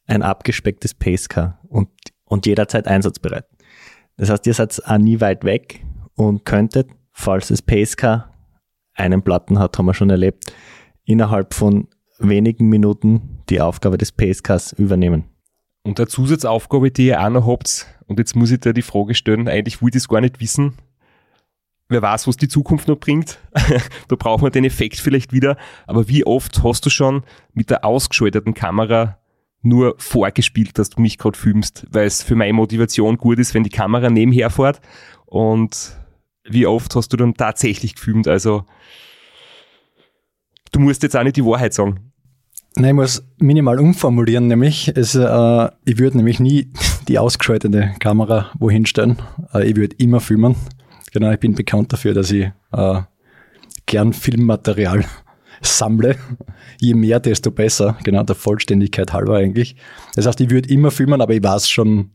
ein abgespecktes Pacecar und, und jederzeit einsatzbereit. Das heißt, ihr seid auch nie weit weg und könntet, falls das Pacecar einen Platten hat, haben wir schon erlebt, innerhalb von wenigen Minuten die Aufgabe des Pacecars übernehmen. Und eine Zusatzaufgabe, die ihr auch noch habt, und jetzt muss ich dir die Frage stellen, eigentlich wollte ich es gar nicht wissen, wer weiß, was die Zukunft noch bringt. da braucht man den Effekt vielleicht wieder. Aber wie oft hast du schon mit der ausgeschalteten Kamera nur vorgespielt, dass du mich gerade filmst, weil es für meine Motivation gut ist, wenn die Kamera nebenher fährt. Und wie oft hast du dann tatsächlich gefilmt? Also du musst jetzt auch nicht die Wahrheit sagen. Nein, ich muss minimal umformulieren, nämlich, es, äh, ich würde nämlich nie die ausgeschaltete Kamera wohin stellen. Äh, ich würde immer filmen. Genau, ich bin bekannt dafür, dass ich äh, gern Filmmaterial sammle. Je mehr, desto besser. Genau, der Vollständigkeit halber eigentlich. Das heißt, ich würde immer filmen, aber ich weiß schon,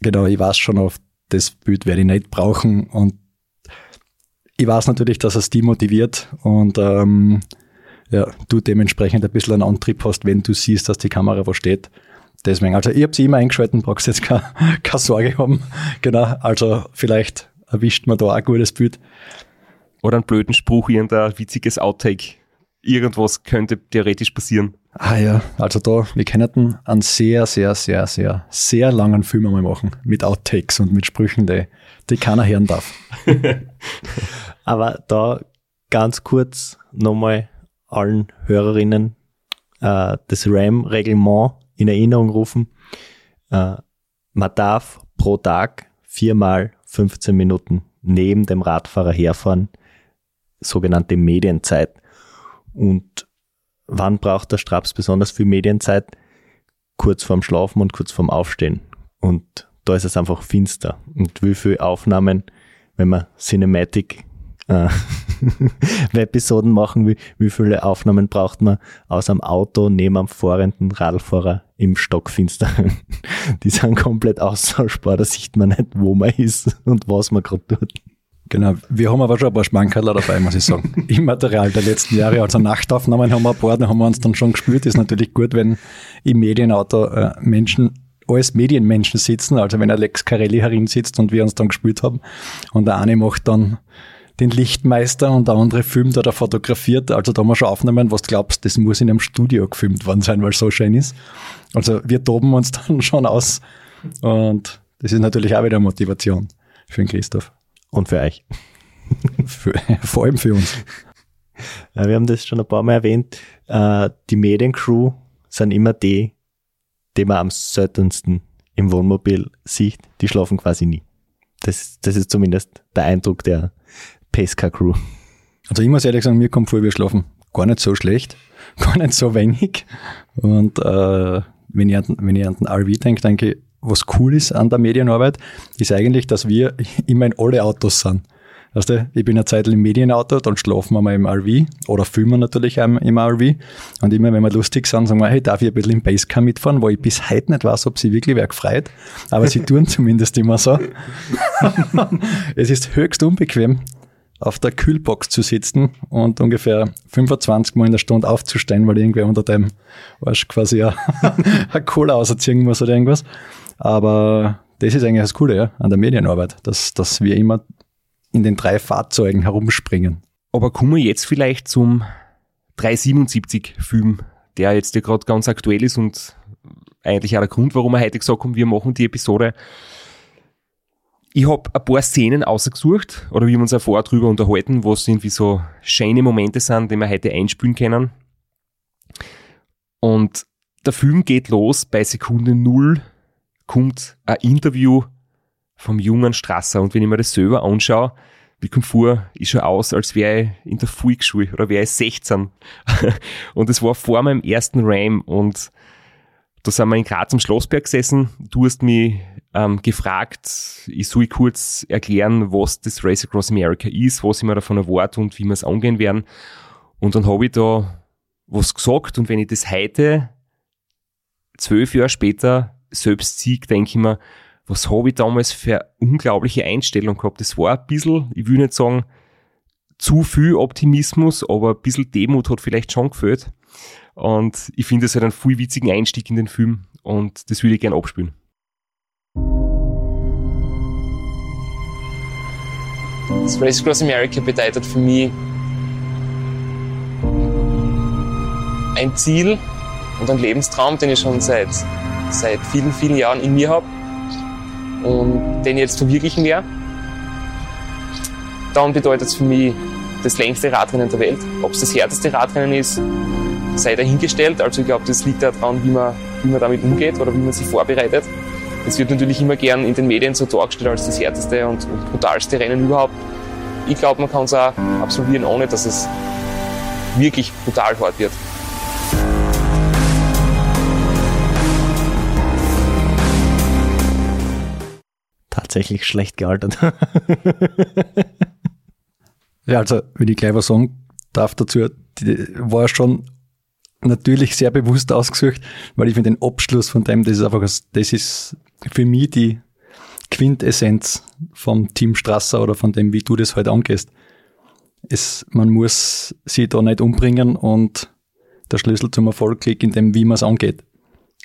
genau, ich weiß schon auf das Bild werde ich nicht brauchen und ich weiß natürlich, dass es die motiviert und ähm, ja, du dementsprechend ein bisschen einen Antrieb hast, wenn du siehst, dass die Kamera wo steht. Deswegen, also ich habe sie immer eingeschalten, brauchst jetzt keine, keine Sorge haben. Genau, also vielleicht erwischt man da ein gutes Bild. Oder einen blöden Spruch, irgendein witziges Outtake. Irgendwas könnte theoretisch passieren. Ah ja, also da, wir könnten einen sehr, sehr, sehr, sehr, sehr langen Film einmal machen. Mit Outtakes und mit Sprüchen, die, die keiner hören darf. Aber da ganz kurz nochmal allen Hörerinnen äh, das RAM-Reglement in Erinnerung rufen. Äh, man darf pro Tag viermal 15 Minuten neben dem Radfahrer herfahren, sogenannte Medienzeit. Und wann braucht der Straps besonders viel Medienzeit? Kurz vorm Schlafen und kurz vorm Aufstehen. Und da ist es einfach finster. Und wie viele Aufnahmen, wenn man Cinematic äh, Episoden machen will, wie viele Aufnahmen braucht man aus einem Auto neben einem fahrenden Radfahrer im Stockfinsteren. Die sind komplett austauschbar, da sieht man nicht, wo man ist und was man gerade tut. Genau, wir haben aber schon ein paar Schmankerler dabei, muss ich sagen. Im Material der letzten Jahre, also Nachtaufnahmen haben wir ein paar, da haben wir uns dann schon gespürt. Ist natürlich gut, wenn im Medienauto äh, Menschen als Medienmenschen sitzen, also wenn Alex Carelli herin sitzt und wir uns dann gespielt haben und der eine macht dann den Lichtmeister und der andere filmt oder fotografiert. Also da haben wir schon aufnehmen, was du glaubst, das muss in einem Studio gefilmt worden sein, weil es so schön ist. Also wir toben uns dann schon aus und das ist natürlich auch wieder Motivation für den Christoph. Und für euch. für, vor allem für uns. Wir haben das schon ein paar Mal erwähnt. Äh, die Mediencrew sind immer die, die man am seltensten im Wohnmobil sieht. Die schlafen quasi nie. Das, das ist zumindest der Eindruck der Pesca-Crew. Also ich muss ehrlich sagen, mir kommt vor, wir schlafen gar nicht so schlecht, gar nicht so wenig. Und äh, wenn, ich an, wenn ich an den RV denke, denke ich, was cool ist an der Medienarbeit, ist eigentlich, dass wir immer in alle Autos sind. Weißt du, ich bin eine Zeit im Medienauto, dann schlafen wir mal im RV oder filmen natürlich im, im RV. Und immer, wenn wir lustig sind, sagen wir, hey, darf ich ein bisschen im Basecar mitfahren, wo ich bis heute nicht weiß, ob sie wirklich wer gefreut. Aber sie tun zumindest immer so. es ist höchst unbequem. auf der Kühlbox zu sitzen und ungefähr 25 Mal in der Stunde aufzustehen, weil irgendwer unter dem Arsch quasi eine Cola ausziehen muss oder irgendwas. Aber das ist eigentlich das Coole ja, an der Medienarbeit, dass, dass wir immer in den drei Fahrzeugen herumspringen. Aber kommen wir jetzt vielleicht zum 377-Film, der jetzt ja gerade ganz aktuell ist und eigentlich auch der Grund, warum wir heute gesagt haben, wir machen die Episode. Ich habe ein paar Szenen ausgesucht, oder wir haben uns auch vorher drüber unterhalten, was irgendwie so schöne Momente sind, die wir heute einspielen können. Und der Film geht los, bei Sekunde Null kommt ein Interview vom jungen Strasser. Und wenn ich mir das selber anschaue, wie kommt vor, ich schon aus, als wäre ich in der Volksschule oder wäre ich 16. und es war vor meinem ersten Ram und da sind wir in Graz am Schlossberg gesessen. Du hast mich ähm, gefragt, ich soll kurz erklären, was das Race Across America ist, was ich mir davon erwarte und wie wir es angehen werden. Und dann habe ich da was gesagt und wenn ich das heute, zwölf Jahre später, selbst sieg, denke ich mir, was habe ich damals für unglaubliche Einstellung gehabt. Das war ein bisschen, ich will nicht sagen, zu viel Optimismus, aber ein bisschen Demut hat vielleicht schon gefällt. Und ich finde es halt einen viel witzigen Einstieg in den Film und das würde ich gerne abspielen. Das Race Across America bedeutet für mich ein Ziel und ein Lebenstraum, den ich schon seit, seit vielen, vielen Jahren in mir habe und den jetzt verwirklichen werde. Dann bedeutet es für mich das längste Radrennen der Welt. Ob es das härteste Radrennen ist, sei dahingestellt. Also ich glaube, das liegt daran, wie man, wie man damit umgeht oder wie man sich vorbereitet. Es wird natürlich immer gern in den Medien so dargestellt als das härteste und, und brutalste Rennen überhaupt. Ich glaube, man kann es auch absolvieren, ohne dass es wirklich brutal hart wird. Tatsächlich schlecht gealtert. ja, also, wenn ich gleich was sagen darf dazu, war schon natürlich sehr bewusst ausgesucht, weil ich finde den Abschluss von dem, das ist einfach, das ist für mich die Quintessenz vom Team Strasser oder von dem, wie du das halt angehst. Es, man muss sie da nicht umbringen und der Schlüssel zum Erfolg liegt in dem, wie man es angeht.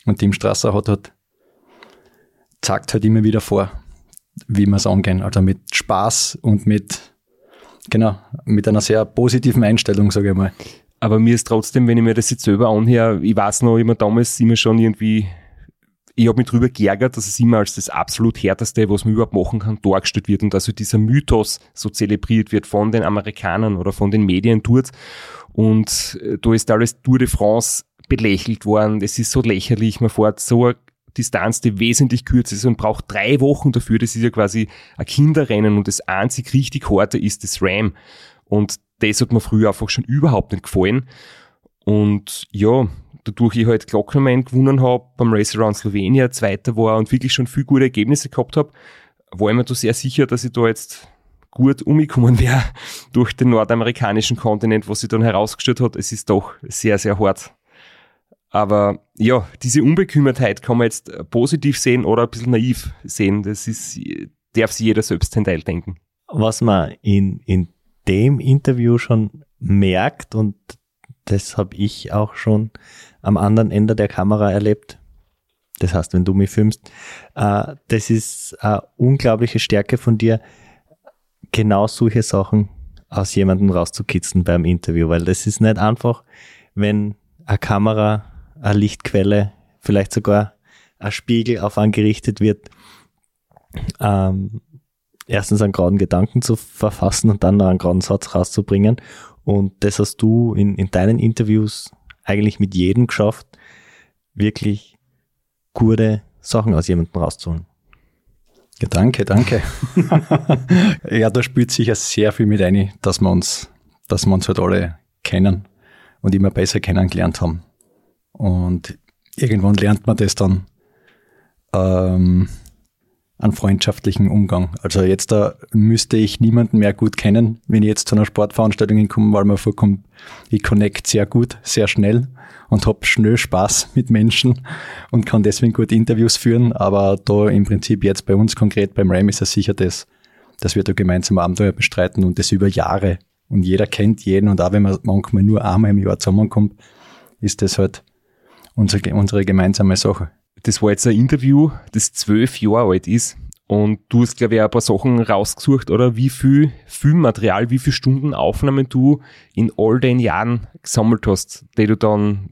Und Team Strasser hat halt, zeigt halt immer wieder vor, wie man es angehen. Also mit Spaß und mit, genau, mit einer sehr positiven Einstellung, sage ich mal. Aber mir ist trotzdem, wenn ich mir das jetzt selber anhöre, ich weiß noch immer damals immer schon irgendwie, ich habe mich drüber geärgert, dass es immer als das absolut härteste, was man überhaupt machen kann, dargestellt wird und also dieser Mythos so zelebriert wird von den Amerikanern oder von den Medien dort. Und äh, da ist alles Tour de France belächelt worden. Es ist so lächerlich, man fährt so Distanz, die wesentlich kürzer ist und braucht drei Wochen dafür. Das ist ja quasi ein Kinderrennen und das einzig richtig harte ist das Ram. Und das hat mir früher einfach schon überhaupt nicht gefallen. Und ja, dadurch ich halt Glocknerman gewonnen habe, beim Race Around Slovenia Zweiter war und wirklich schon viel gute Ergebnisse gehabt habe, war ich mir da sehr sicher, dass ich da jetzt gut umgekommen wäre durch den nordamerikanischen Kontinent, was sich dann herausgestellt hat, es ist doch sehr, sehr hart. Aber ja, diese Unbekümmertheit kann man jetzt positiv sehen oder ein bisschen naiv sehen. Das ist, darf sich jeder selbst den Teil denken. Was man in, in dem Interview schon merkt, und das habe ich auch schon am anderen Ende der Kamera erlebt, das heißt, wenn du mich filmst, äh, das ist eine unglaubliche Stärke von dir, genau solche Sachen aus jemandem rauszukitzeln beim Interview, weil das ist nicht einfach, wenn eine Kamera, eine Lichtquelle, vielleicht sogar ein Spiegel auf angerichtet wird, ähm, erstens einen geraden Gedanken zu verfassen und dann noch einen geraden Satz rauszubringen. Und das hast du in, in deinen Interviews eigentlich mit jedem geschafft, wirklich gute Sachen aus jemandem rauszuholen. Ja, danke, danke. ja, da spielt sicher sehr viel mit ein, dass wir uns, dass wir uns halt alle kennen und immer besser kennengelernt haben. Und irgendwann lernt man das dann, ähm, an freundschaftlichen Umgang. Also jetzt da müsste ich niemanden mehr gut kennen, wenn ich jetzt zu einer Sportveranstaltung hinkomme, weil man vorkommt, ich connect sehr gut, sehr schnell und habe schnell Spaß mit Menschen und kann deswegen gut Interviews führen. Aber da im Prinzip jetzt bei uns konkret beim RAM ist es sicher das, dass wir da gemeinsam Abenteuer bestreiten und das über Jahre. Und jeder kennt jeden und auch wenn man manchmal nur einmal im Jahr zusammenkommt, ist das halt unsere, unsere gemeinsame Sache. Das war jetzt ein Interview, das zwölf Jahre alt ist. Und du hast, glaube ich, ein paar Sachen rausgesucht, oder? Wie viel Filmmaterial, wie viele Stunden Aufnahmen du in all den Jahren gesammelt hast, die du dann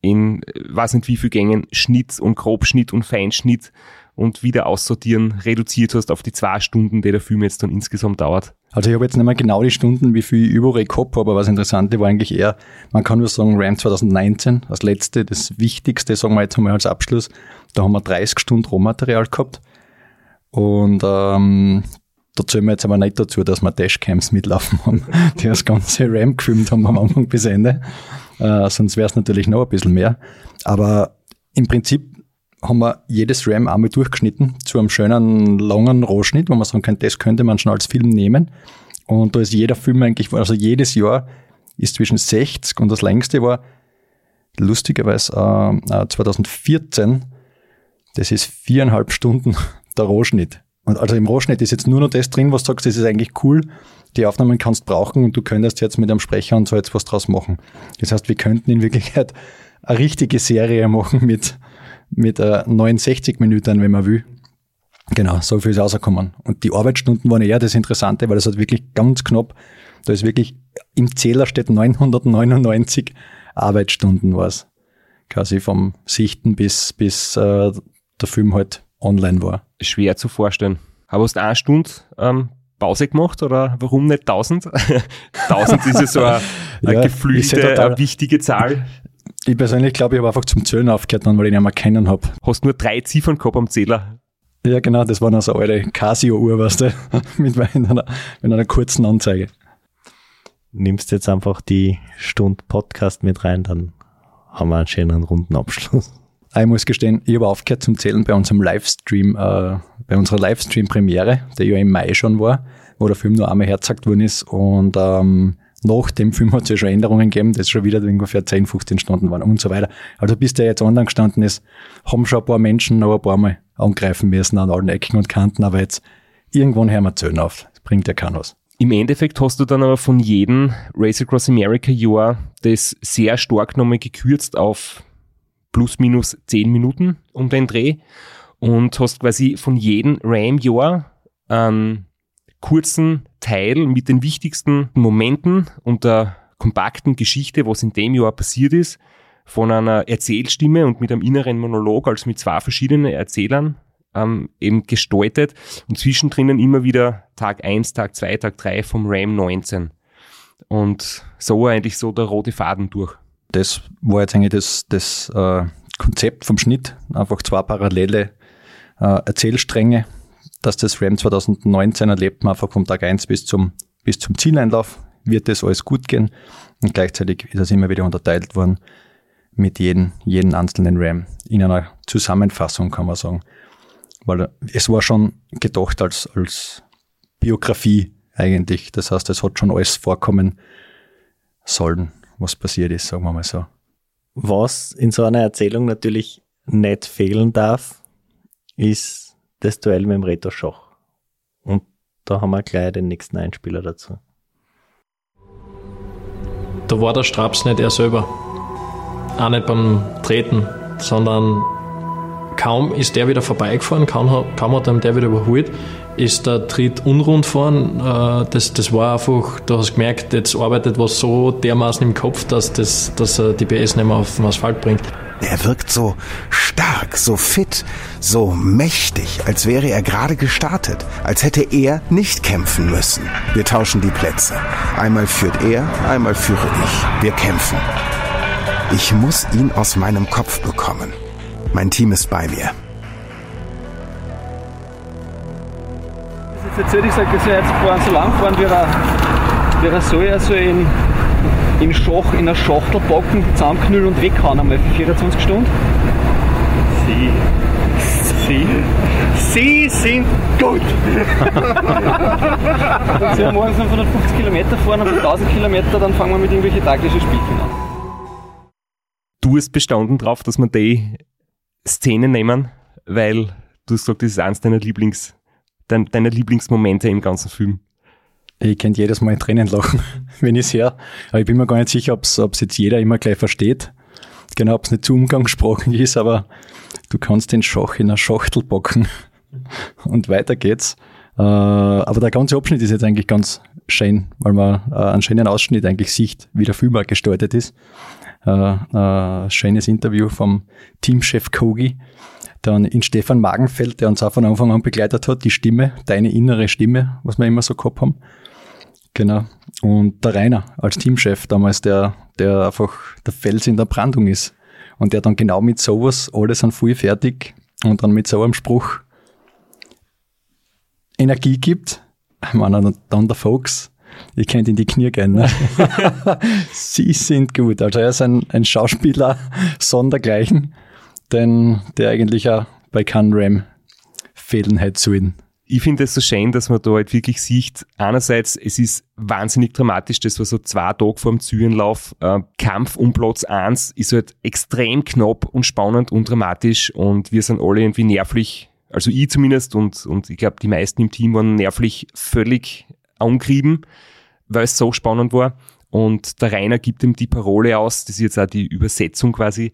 in, weiß nicht wie viel Gängen, Schnitt und Grobschnitt und Feinschnitt und wieder aussortieren reduziert hast auf die zwei Stunden, die der Film jetzt dann insgesamt dauert? Also ich habe jetzt nicht mehr genau die Stunden, wie viel ich überall gehabt habe, aber was Interessante war eigentlich eher, man kann nur sagen, RAM 2019 als letzte, das Wichtigste, sagen wir jetzt einmal als Abschluss, da haben wir 30 Stunden Rohmaterial gehabt und ähm, da zählen wir jetzt aber nicht dazu, dass wir Dashcams mitlaufen haben, die das ganze RAM gefilmt haben am Anfang bis Ende. Äh, sonst wäre es natürlich noch ein bisschen mehr. Aber im Prinzip haben wir jedes RAM einmal durchgeschnitten zu einem schönen langen Rohschnitt, wo man sagen kann, das könnte man schon als Film nehmen. Und da ist jeder Film eigentlich, also jedes Jahr ist zwischen 60 und das längste war lustigerweise äh, 2014, äh, das ist viereinhalb Stunden der Rohschnitt. Und also im Rohschnitt ist jetzt nur noch das drin, was du sagst, das ist eigentlich cool. Die Aufnahmen kannst brauchen und du könntest jetzt mit einem Sprecher und so jetzt was draus machen. Das heißt, wir könnten in Wirklichkeit eine richtige Serie machen mit mit äh, 69 Minuten, wenn man will. Genau, so viel ist rausgekommen. Und die Arbeitsstunden waren eher das Interessante, weil das hat wirklich ganz knapp, da ist wirklich, im Zähler steht 999 Arbeitsstunden was. Quasi vom Sichten bis, bis äh, der Film halt online war. Schwer zu vorstellen. Aber hast du eine Stunde ähm, Pause gemacht oder warum nicht 1000? 1000 ist ja so eine, eine ja, geflügelte, eine wichtige Zahl. Ich persönlich glaube, ich habe einfach zum Zählen aufgehört, weil ich ihn nicht mehr kennen habe. Hast nur drei Ziffern gehabt am Zähler? Ja, genau, das war noch so eine alte Casio-Uhr, weißt du, mit einer, mit einer kurzen Anzeige. Nimmst jetzt einfach die Stunde Podcast mit rein, dann haben wir einen schönen runden Abschluss. Ich muss gestehen, ich habe aufgehört zum Zählen bei unserem Livestream, äh, bei unserer Livestream-Premiere, der ja im Mai schon war, wo der Film nur einmal hergezeigt worden ist und ähm, nach dem Film hat es ja schon Änderungen gegeben, das schon wieder ungefähr 10, 15 Stunden waren und so weiter. Also bis der jetzt online gestanden ist, haben schon ein paar Menschen noch ein paar Mal angreifen müssen an allen Ecken und Kanten, aber jetzt irgendwann hören wir Zöhn auf. Das bringt ja keiner was. Im Endeffekt hast du dann aber von jedem Race Across America Jahr das sehr stark nochmal gekürzt auf plus minus 10 Minuten um den Dreh und hast quasi von jedem Ram-Jahr einen kurzen Teil mit den wichtigsten Momenten und der kompakten Geschichte, was in dem Jahr passiert ist, von einer Erzählstimme und mit einem inneren Monolog, also mit zwei verschiedenen Erzählern, ähm, eben gestaltet und zwischendrin immer wieder Tag 1, Tag 2, Tag 3 vom RAM 19. Und so eigentlich so der rote Faden durch. Das war jetzt eigentlich das, das äh, Konzept vom Schnitt, einfach zwei parallele äh, Erzählstränge, dass das RAM 2019 erlebt man einfach vom Tag 1 bis zum, bis zum Zieleinlauf, wird das alles gut gehen. Und gleichzeitig ist es immer wieder unterteilt worden mit jedem, jedem einzelnen RAM in einer Zusammenfassung, kann man sagen. Weil es war schon gedacht als, als Biografie eigentlich. Das heißt, es hat schon alles vorkommen sollen, was passiert ist, sagen wir mal so. Was in so einer Erzählung natürlich nicht fehlen darf, ist das Duell mit dem Reto Schoch. Und da haben wir gleich den nächsten Einspieler dazu. Da war der Straps nicht er selber. Auch nicht beim Treten, sondern kaum ist der wieder vorbeigefahren, kaum, kaum hat ihm der wieder überholt, ist der Tritt unrund fahren. Äh, das, das war einfach, du hast gemerkt, jetzt arbeitet was so dermaßen im Kopf, dass, das, dass er die PS nicht mehr auf den Asphalt bringt. Er wirkt so stark, so fit, so mächtig, als wäre er gerade gestartet, als hätte er nicht kämpfen müssen. Wir tauschen die Plätze. Einmal führt er, einmal führe ich. Wir kämpfen. Ich muss ihn aus meinem Kopf bekommen. Mein Team ist bei mir. Jetzt erzählt, ich sage, dass er jetzt fahren, so lang fahren, wie er, wie er soll, also in in, Schach, in einer Schachtel packen, zusammenknüllen und weghauen einmal für 24 Stunden? Sie. Sie. Sie sind gut! und Sie haben morgens 550 Kilometer fahren und 1000 Kilometer, dann fangen wir mit irgendwelchen taktischen Spielchen an. Du hast bestanden drauf, dass wir die Szene nehmen, weil du hast gesagt, das ist eins deiner Lieblings- dein, deine Lieblingsmomente im ganzen Film? Ich könnte jedes Mal Tränen lachen, wenn ich es höre. Aber ich bin mir gar nicht sicher, ob es jetzt jeder immer gleich versteht. Genau, ob es nicht zu umgangssprachlich ist, aber du kannst den Schach in eine Schachtel packen und weiter geht's. Äh, aber der ganze Abschnitt ist jetzt eigentlich ganz schön, weil man äh, einen schönen Ausschnitt eigentlich sieht, wie der Film gestaltet ist. Ein schönes Interview vom Teamchef Kogi, dann in Stefan Magenfeld, der uns auch von Anfang an begleitet hat, die Stimme, deine innere Stimme, was wir immer so gehabt haben. Genau. Und der Rainer als Teamchef damals, der, der einfach der Fels in der Brandung ist. Und der dann genau mit sowas alles an voll fertig und dann mit so einem Spruch Energie gibt. Ich meine, dann der Fox, ich könnte in die Knie gehen. Ne? Sie sind gut. Also er ist ein, ein Schauspieler sondergleichen, denn der eigentlich auch bei Canram fehlen hat sollen ich finde es so schön, dass man da halt wirklich sieht, einerseits, es ist wahnsinnig dramatisch, das war so zwei Tage vor dem Zügenlauf, äh, Kampf um Platz eins ist halt extrem knapp und spannend und dramatisch und wir sind alle irgendwie nervlich, also ich zumindest und, und ich glaube die meisten im Team waren nervlich völlig angrieben, weil es so spannend war. Und der Rainer gibt ihm die Parole aus, das ist jetzt auch die Übersetzung quasi,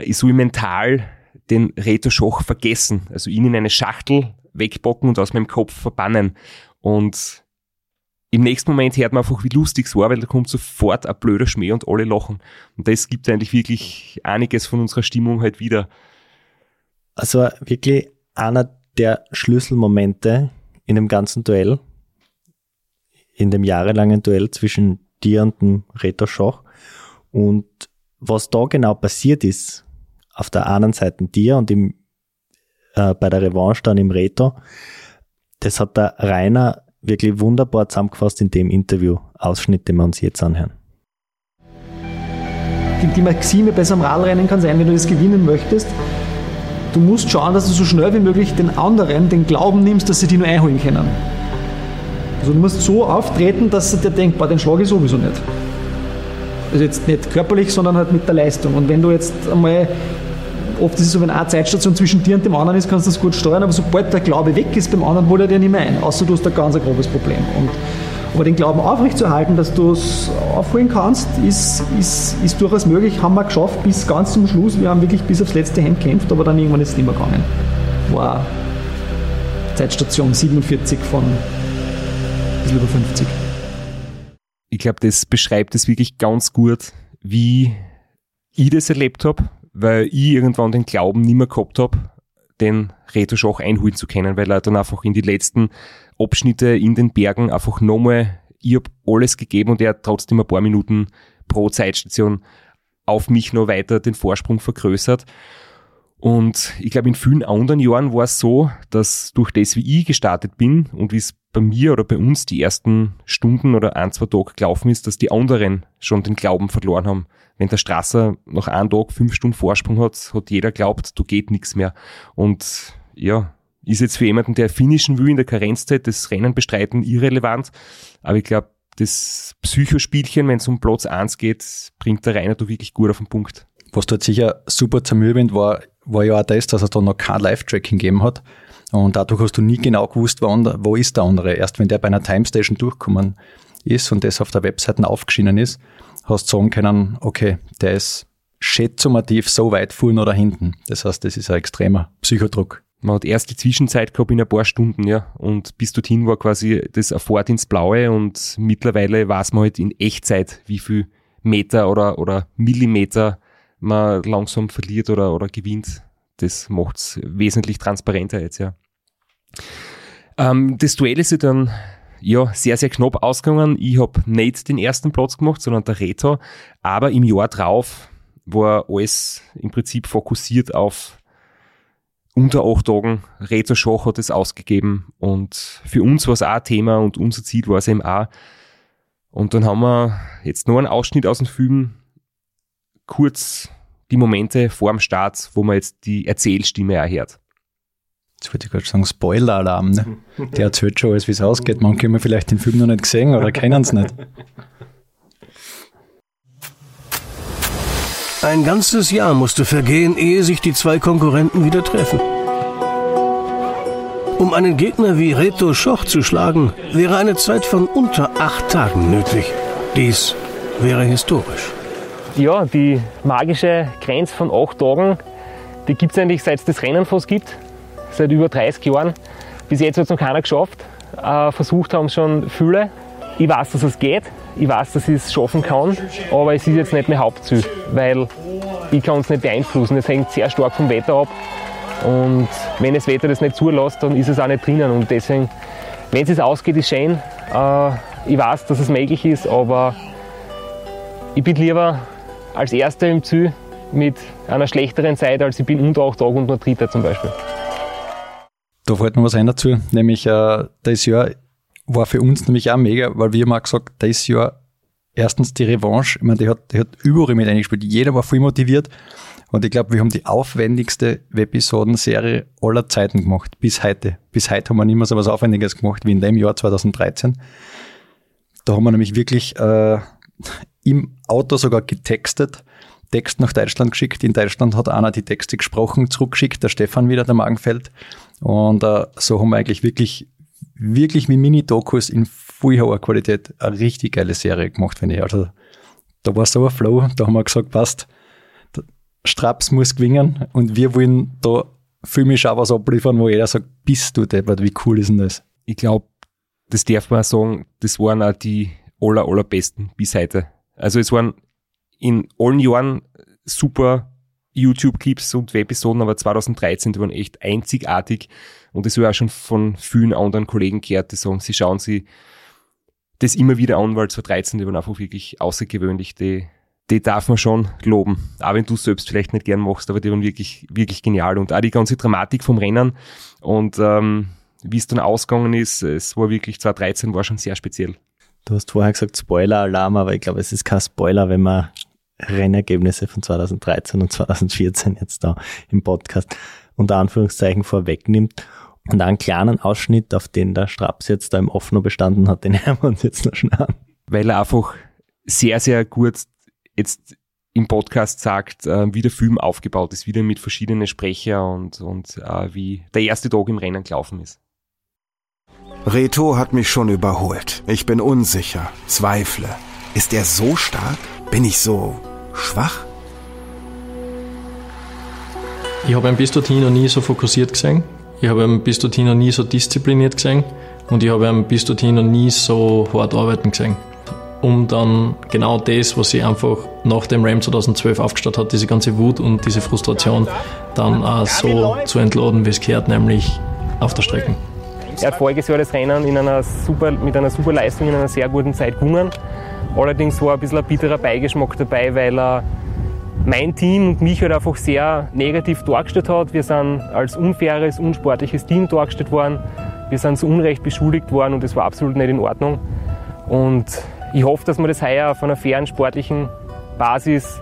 ich soll mental den Reto Schoch vergessen, also ihn in eine Schachtel wegbocken und aus meinem Kopf verbannen. Und im nächsten Moment hört man einfach, wie lustig es war, weil da kommt sofort ein blöder Schmäh und alle lachen. Und das gibt eigentlich wirklich einiges von unserer Stimmung halt wieder. Also wirklich einer der Schlüsselmomente in dem ganzen Duell, in dem jahrelangen Duell zwischen dir und dem Reto Schach. Und was da genau passiert ist, auf der einen Seite dir und im äh, bei der Revanche dann im Reto. Das hat der Rainer wirklich wunderbar zusammengefasst in dem Interview-Ausschnitt, den wir uns jetzt anhören. Die, die Maxime bei so einem Radrennen kann sein, wenn du das gewinnen möchtest, du musst schauen, dass du so schnell wie möglich den anderen den Glauben nimmst, dass sie die nur einholen können. Also du musst so auftreten, dass sie dir denkt, boah, den schlage ich sowieso nicht. Also jetzt nicht körperlich, sondern halt mit der Leistung. Und wenn du jetzt einmal oft ist es so, wenn eine Zeitstation zwischen dir und dem anderen ist, kannst du das gut steuern, aber sobald der Glaube weg ist, beim anderen holt er dir nicht mehr ein, außer du hast ein ganz grobes Problem. Und, aber den Glauben aufrechtzuerhalten, dass du es aufholen kannst, ist, ist, ist durchaus möglich. Haben wir geschafft bis ganz zum Schluss. Wir haben wirklich bis aufs letzte Hemd gekämpft, aber dann irgendwann ist es nicht mehr gegangen. War Zeitstation 47 von ein bisschen über 50. Ich glaube, das beschreibt es wirklich ganz gut, wie ich das erlebt habe, weil ich irgendwann den Glauben nicht mehr gehabt habe, den Reto Schach einholen zu können, weil er dann einfach in die letzten Abschnitte in den Bergen einfach nochmal, ich habe alles gegeben und er hat trotzdem ein paar Minuten pro Zeitstation auf mich noch weiter den Vorsprung vergrößert. Und ich glaube, in vielen anderen Jahren war es so, dass durch das, wie ich gestartet bin und wie es bei mir oder bei uns die ersten Stunden oder ein, zwei Tage gelaufen ist, dass die anderen schon den Glauben verloren haben wenn der Strasser nach einem Tag fünf Stunden Vorsprung hat, hat jeder glaubt, du geht nichts mehr. Und ja, ist jetzt für jemanden, der finischen will in der Karenzzeit das Rennen bestreiten, irrelevant. Aber ich glaube, das Psychospielchen, wenn es um Platz 1 geht, bringt der Rainer da wirklich gut auf den Punkt. Was dort sicher super zermürbend war, war ja auch das, dass es da noch kein Live-Tracking gegeben hat. Und dadurch hast du nie genau gewusst, wo, wo ist der andere. Erst wenn der bei einer Timestation durchgekommen ist und das auf der Webseite aufgeschienen ist, hast sagen können, okay, der ist schätzumativ so weit vorne oder hinten. Das heißt, das ist ein extremer Psychodruck. Man hat erst die Zwischenzeit gehabt in ein paar Stunden, ja. Und bis dorthin war quasi das Fahrt ins Blaue und mittlerweile weiß man halt in Echtzeit, wie viel Meter oder, oder Millimeter man langsam verliert oder, oder gewinnt. Das macht es wesentlich transparenter jetzt, ja. Ähm, das Duell ist ja dann ja, sehr, sehr knapp ausgegangen. Ich habe nicht den ersten Platz gemacht, sondern der Reto. Aber im Jahr drauf war alles im Prinzip fokussiert auf unter acht Tagen. Reto Schach hat es ausgegeben und für uns war es auch ein Thema und unser Ziel war es eben auch. Und dann haben wir jetzt nur einen Ausschnitt aus dem Film, kurz die Momente vor dem Start, wo man jetzt die Erzählstimme erhört jetzt würde ich gerade sagen, Spoiler-Alarm. Ne? Der erzählt schon alles, wie es ausgeht. Manche haben vielleicht den Film noch nicht gesehen oder kennen es nicht. Ein ganzes Jahr musste vergehen, ehe sich die zwei Konkurrenten wieder treffen. Um einen Gegner wie Reto Schoch zu schlagen, wäre eine Zeit von unter acht Tagen nötig. Dies wäre historisch. Ja, die magische Grenze von acht Tagen, die gibt es eigentlich seit es das Rennen fast gibt, seit über 30 Jahren. Bis jetzt hat es noch keiner geschafft. Äh, versucht haben schon viele. Ich weiß, dass es geht. Ich weiß, dass ich es schaffen kann. Aber es ist jetzt nicht mein Hauptziel, weil ich kann es nicht beeinflussen. Es hängt sehr stark vom Wetter ab. Und wenn das Wetter das nicht zulässt, dann ist es auch nicht drinnen. Und deswegen, wenn es ausgeht, ist schön. Äh, ich weiß, dass es möglich ist, aber ich bin lieber als Erster im Ziel mit einer schlechteren Zeit, als ich bin unter acht Tage und nur Dritter zum Beispiel. Da fällt noch was ein dazu, nämlich äh, das Jahr war für uns nämlich auch mega, weil wir haben auch gesagt, das Jahr erstens die Revanche, ich meine, die hat, die hat überall mit eingespielt, jeder war voll motiviert und ich glaube, wir haben die aufwendigste Webisoden-Serie aller Zeiten gemacht, bis heute. Bis heute haben wir nicht mehr so was Aufwendiges gemacht wie in dem Jahr 2013. Da haben wir nämlich wirklich äh, im Auto sogar getextet, Text nach Deutschland geschickt. In Deutschland hat einer die Texte gesprochen, zurückgeschickt, der Stefan wieder, der Magenfeld. Und äh, so haben wir eigentlich wirklich, wirklich mit Mini-Dokus in viel hoher Qualität eine richtig geile Serie gemacht, finde ich. Also da war so ein Flow, da haben wir gesagt, passt, Straps muss gewinnen und wir wollen da filmisch auch was abliefern, wo jeder sagt, bist du deppert, wie cool ist denn das? Ich glaube, das darf man sagen, das waren auch die aller, allerbesten bis heute. Also es waren in allen Jahren super YouTube-Clips und Webepisoden, aber 2013, die waren echt einzigartig. Und das war auch schon von vielen anderen Kollegen gehört, die sagen, sie schauen sie das immer wieder an, weil 2013, die waren einfach wirklich außergewöhnlich. Die, die darf man schon loben. Auch wenn du selbst vielleicht nicht gern machst, aber die waren wirklich, wirklich genial. Und auch die ganze Dramatik vom Rennen und ähm, wie es dann ausgegangen ist, es war wirklich 2013 war schon sehr speziell. Du hast vorher gesagt Spoiler-Alarm, aber ich glaube, es ist kein Spoiler, wenn man Rennergebnisse von 2013 und 2014 jetzt da im Podcast unter Anführungszeichen vorwegnimmt. Und einen kleinen Ausschnitt, auf den der Straps jetzt da im Offner bestanden hat, den hören wir uns jetzt noch schnell an. Weil er einfach sehr, sehr gut jetzt im Podcast sagt, äh, wie der Film aufgebaut ist, wieder mit verschiedenen Sprecher und, und äh, wie der erste Tag im Rennen gelaufen ist. Reto hat mich schon überholt. Ich bin unsicher, zweifle. Ist er so stark? Bin ich so schwach? Ich habe einen bis dorthin noch nie so fokussiert gesehen. Ich habe einen bis dorthin noch nie so diszipliniert gesehen. Und ich habe einen bis dorthin noch nie so hart arbeiten gesehen. Um dann genau das, was sie einfach nach dem Ram 2012 aufgestellt hat, diese ganze Wut und diese Frustration, dann auch so zu entladen, wie es gehört, nämlich auf der Strecke. Er hat voriges Jahr das Rennen in einer super, mit einer super Leistung in einer sehr guten Zeit gewonnen. Allerdings war ein bisschen ein bitterer Beigeschmack dabei, weil er mein Team und mich halt einfach sehr negativ dargestellt hat. Wir sind als unfaires, unsportliches Team dargestellt worden. Wir sind zu Unrecht beschuldigt worden und das war absolut nicht in Ordnung. Und ich hoffe, dass wir das heuer auf einer fairen sportlichen Basis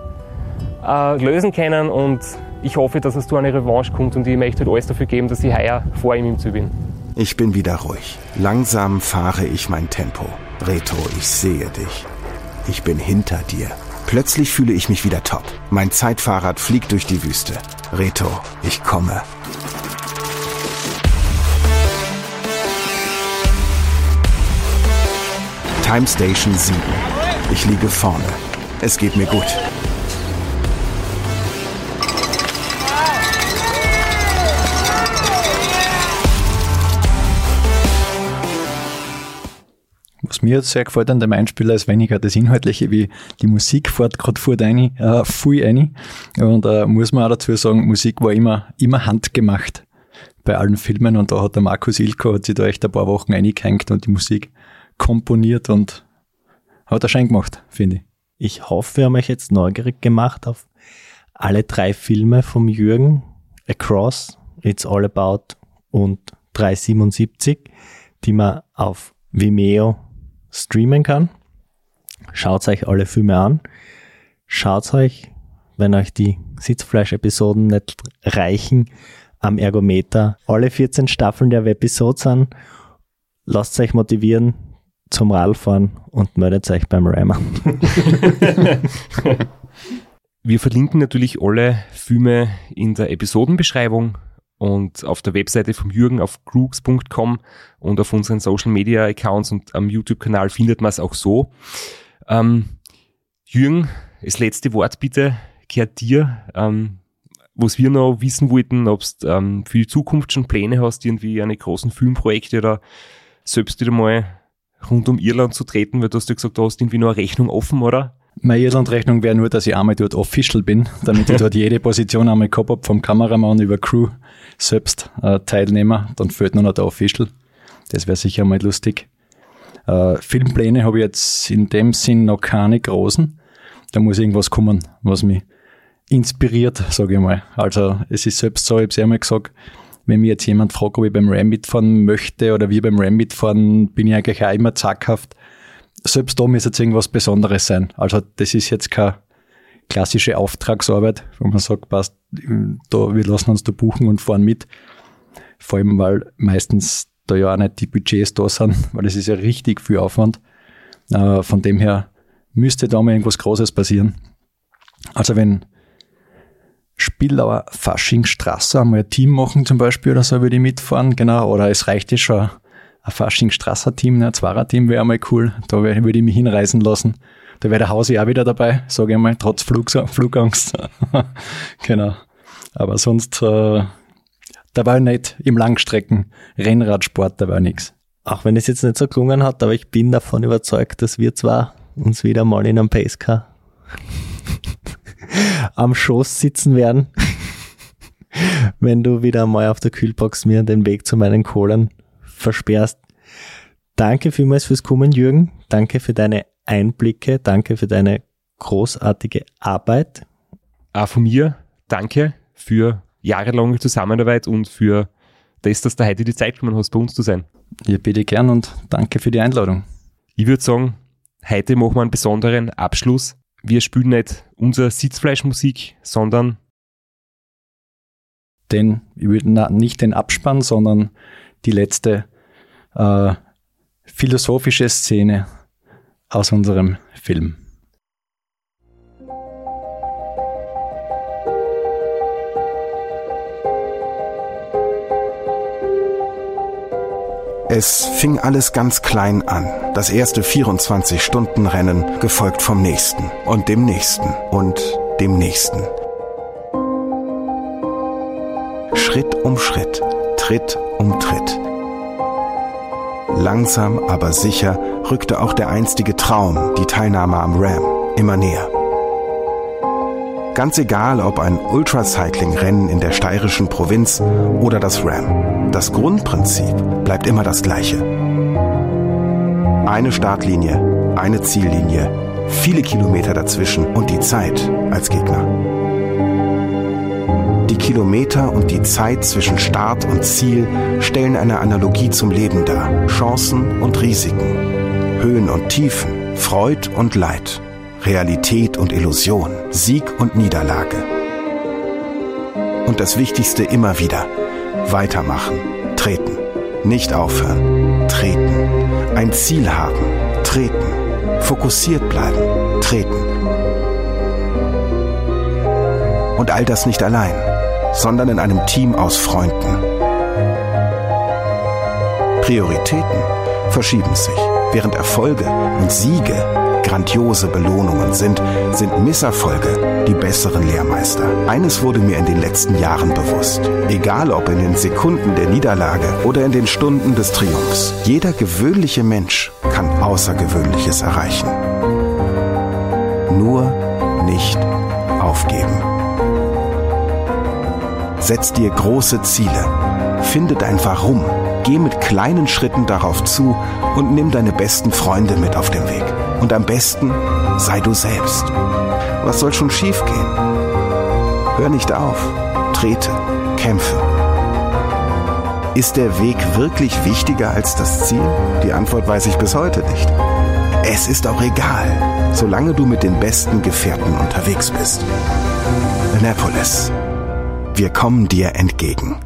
äh, lösen können und ich hoffe, dass es zu einer Revanche kommt und ich möchte halt alles dafür geben, dass ich heuer vor ihm im Ziel bin. Ich bin wieder ruhig. Langsam fahre ich mein Tempo. Reto, ich sehe dich. Ich bin hinter dir. Plötzlich fühle ich mich wieder top. Mein Zeitfahrrad fliegt durch die Wüste. Reto, ich komme. Time Station 7. Ich liege vorne. Es geht mir gut. Was mir sehr gefällt an dem Einspieler ist weniger das Inhaltliche, wie die Musik fährt gerade vor rein, äh, viel rein. Und äh, muss man auch dazu sagen, Musik war immer, immer handgemacht bei allen Filmen und da hat der Markus Ilko, hat sich da echt ein paar Wochen eingehängt und die Musik komponiert und hat er Schein gemacht, finde ich. Ich hoffe, wir haben euch jetzt neugierig gemacht auf alle drei Filme vom Jürgen, Across, It's All About und 377, die man auf Vimeo streamen kann. Schaut euch alle Filme an. Schaut euch, wenn euch die Sitzfleisch-Episoden nicht reichen, am Ergometer alle 14 Staffeln der Webisodes an. Lasst euch motivieren zum Radfahren und meldet euch beim Rammer. Wir verlinken natürlich alle Filme in der Episodenbeschreibung und auf der Webseite vom Jürgen auf crooks.com und auf unseren Social Media Accounts und am YouTube-Kanal findet man es auch so. Ähm, Jürgen, das letzte Wort bitte gehört dir. Ähm, was wir noch wissen wollten, ob du ähm, für die Zukunft schon Pläne hast, irgendwie eine großen Filmprojekte oder selbst wieder mal rund um Irland zu treten, weil du hast ja gesagt, du hast irgendwie noch eine Rechnung offen, oder? Meine Irland-Rechnung wäre nur, dass ich einmal dort official bin, damit ich dort jede Position einmal gehabt habe, vom Kameramann über Crew selbst äh, Teilnehmer. Dann fehlt nur noch der Official. Das wäre sicher mal lustig. Äh, Filmpläne habe ich jetzt in dem Sinn noch keine großen. Da muss irgendwas kommen, was mich inspiriert, sage ich mal. Also es ist selbst so, ich habe es einmal gesagt, wenn mir jetzt jemand fragt, ob ich beim Ram mitfahren möchte oder wir beim Ram mitfahren, bin ich eigentlich auch immer zackhaft. Selbst da muss jetzt irgendwas Besonderes sein. Also das ist jetzt keine klassische Auftragsarbeit, wo man sagt, passt, da, wir lassen uns da buchen und fahren mit. Vor allem, weil meistens da ja auch nicht die Budgets da sind, weil es ist ja richtig viel Aufwand. Äh, von dem her müsste da mal irgendwas Großes passieren. Also wenn Spillauer Faschingstraße einmal ein Team machen zum Beispiel oder so, würde ich mitfahren, genau. Oder es reicht ja schon ein Faschingstrasser-Team, ne, ein Zweier-Team wäre einmal cool. Da würde ich mich hinreisen lassen. Da wäre der Hausi auch wieder dabei, sage ich mal, trotz Flug, Flugangst. genau. Aber sonst, äh, da war nicht im Langstrecken Rennradsport, da war nichts. Auch wenn es jetzt nicht so gelungen hat, aber ich bin davon überzeugt, dass wir zwar uns wieder mal in einem Pacecar am Schoß sitzen werden, wenn du wieder mal auf der Kühlbox mir den Weg zu meinen Kohlen versperrst. Danke vielmals fürs Kommen, Jürgen. Danke für deine Einblicke. Danke für deine großartige Arbeit. Auch von mir danke für jahrelange Zusammenarbeit und für das, dass du heute die Zeit genommen hast, bei uns zu sein. Ja, bitte gern und danke für die Einladung. Ich würde sagen, heute machen wir einen besonderen Abschluss wir spielen nicht unsere Sitzfleischmusik, sondern den, ich würde nicht den Abspann, sondern die letzte äh, philosophische Szene aus unserem Film. Es fing alles ganz klein an. Das erste 24-Stunden-Rennen, gefolgt vom nächsten und dem nächsten und dem nächsten. Schritt um Schritt, Tritt um Tritt. Langsam, aber sicher rückte auch der einstige Traum, die Teilnahme am Ram, immer näher. Ganz egal, ob ein Ultracycling-Rennen in der steirischen Provinz oder das Ram. Das Grundprinzip bleibt immer das gleiche. Eine Startlinie, eine Ziellinie, viele Kilometer dazwischen und die Zeit als Gegner. Kilometer und die Zeit zwischen Start und Ziel stellen eine Analogie zum Leben dar. Chancen und Risiken, Höhen und Tiefen, Freud und Leid. Realität und Illusion, Sieg und Niederlage. Und das Wichtigste immer wieder, weitermachen, treten, nicht aufhören, treten, ein Ziel haben, treten, fokussiert bleiben, treten. Und all das nicht allein, sondern in einem Team aus Freunden. Prioritäten verschieben sich, während Erfolge und Siege grandiose Belohnungen sind, sind Misserfolge die besseren Lehrmeister. Eines wurde mir in den letzten Jahren bewusst. Egal ob in den Sekunden der Niederlage oder in den Stunden des Triumphs. Jeder gewöhnliche Mensch kann Außergewöhnliches erreichen. Nur nicht aufgeben. Setz dir große Ziele. Finde dein Warum. Geh mit kleinen Schritten darauf zu und nimm deine besten Freunde mit auf den Weg. Und am besten sei du selbst. Was soll schon schiefgehen? Hör nicht auf. Trete. Kämpfe. Ist der Weg wirklich wichtiger als das Ziel? Die Antwort weiß ich bis heute nicht. Es ist auch egal, solange du mit den besten Gefährten unterwegs bist. Annapolis. Wir kommen dir entgegen.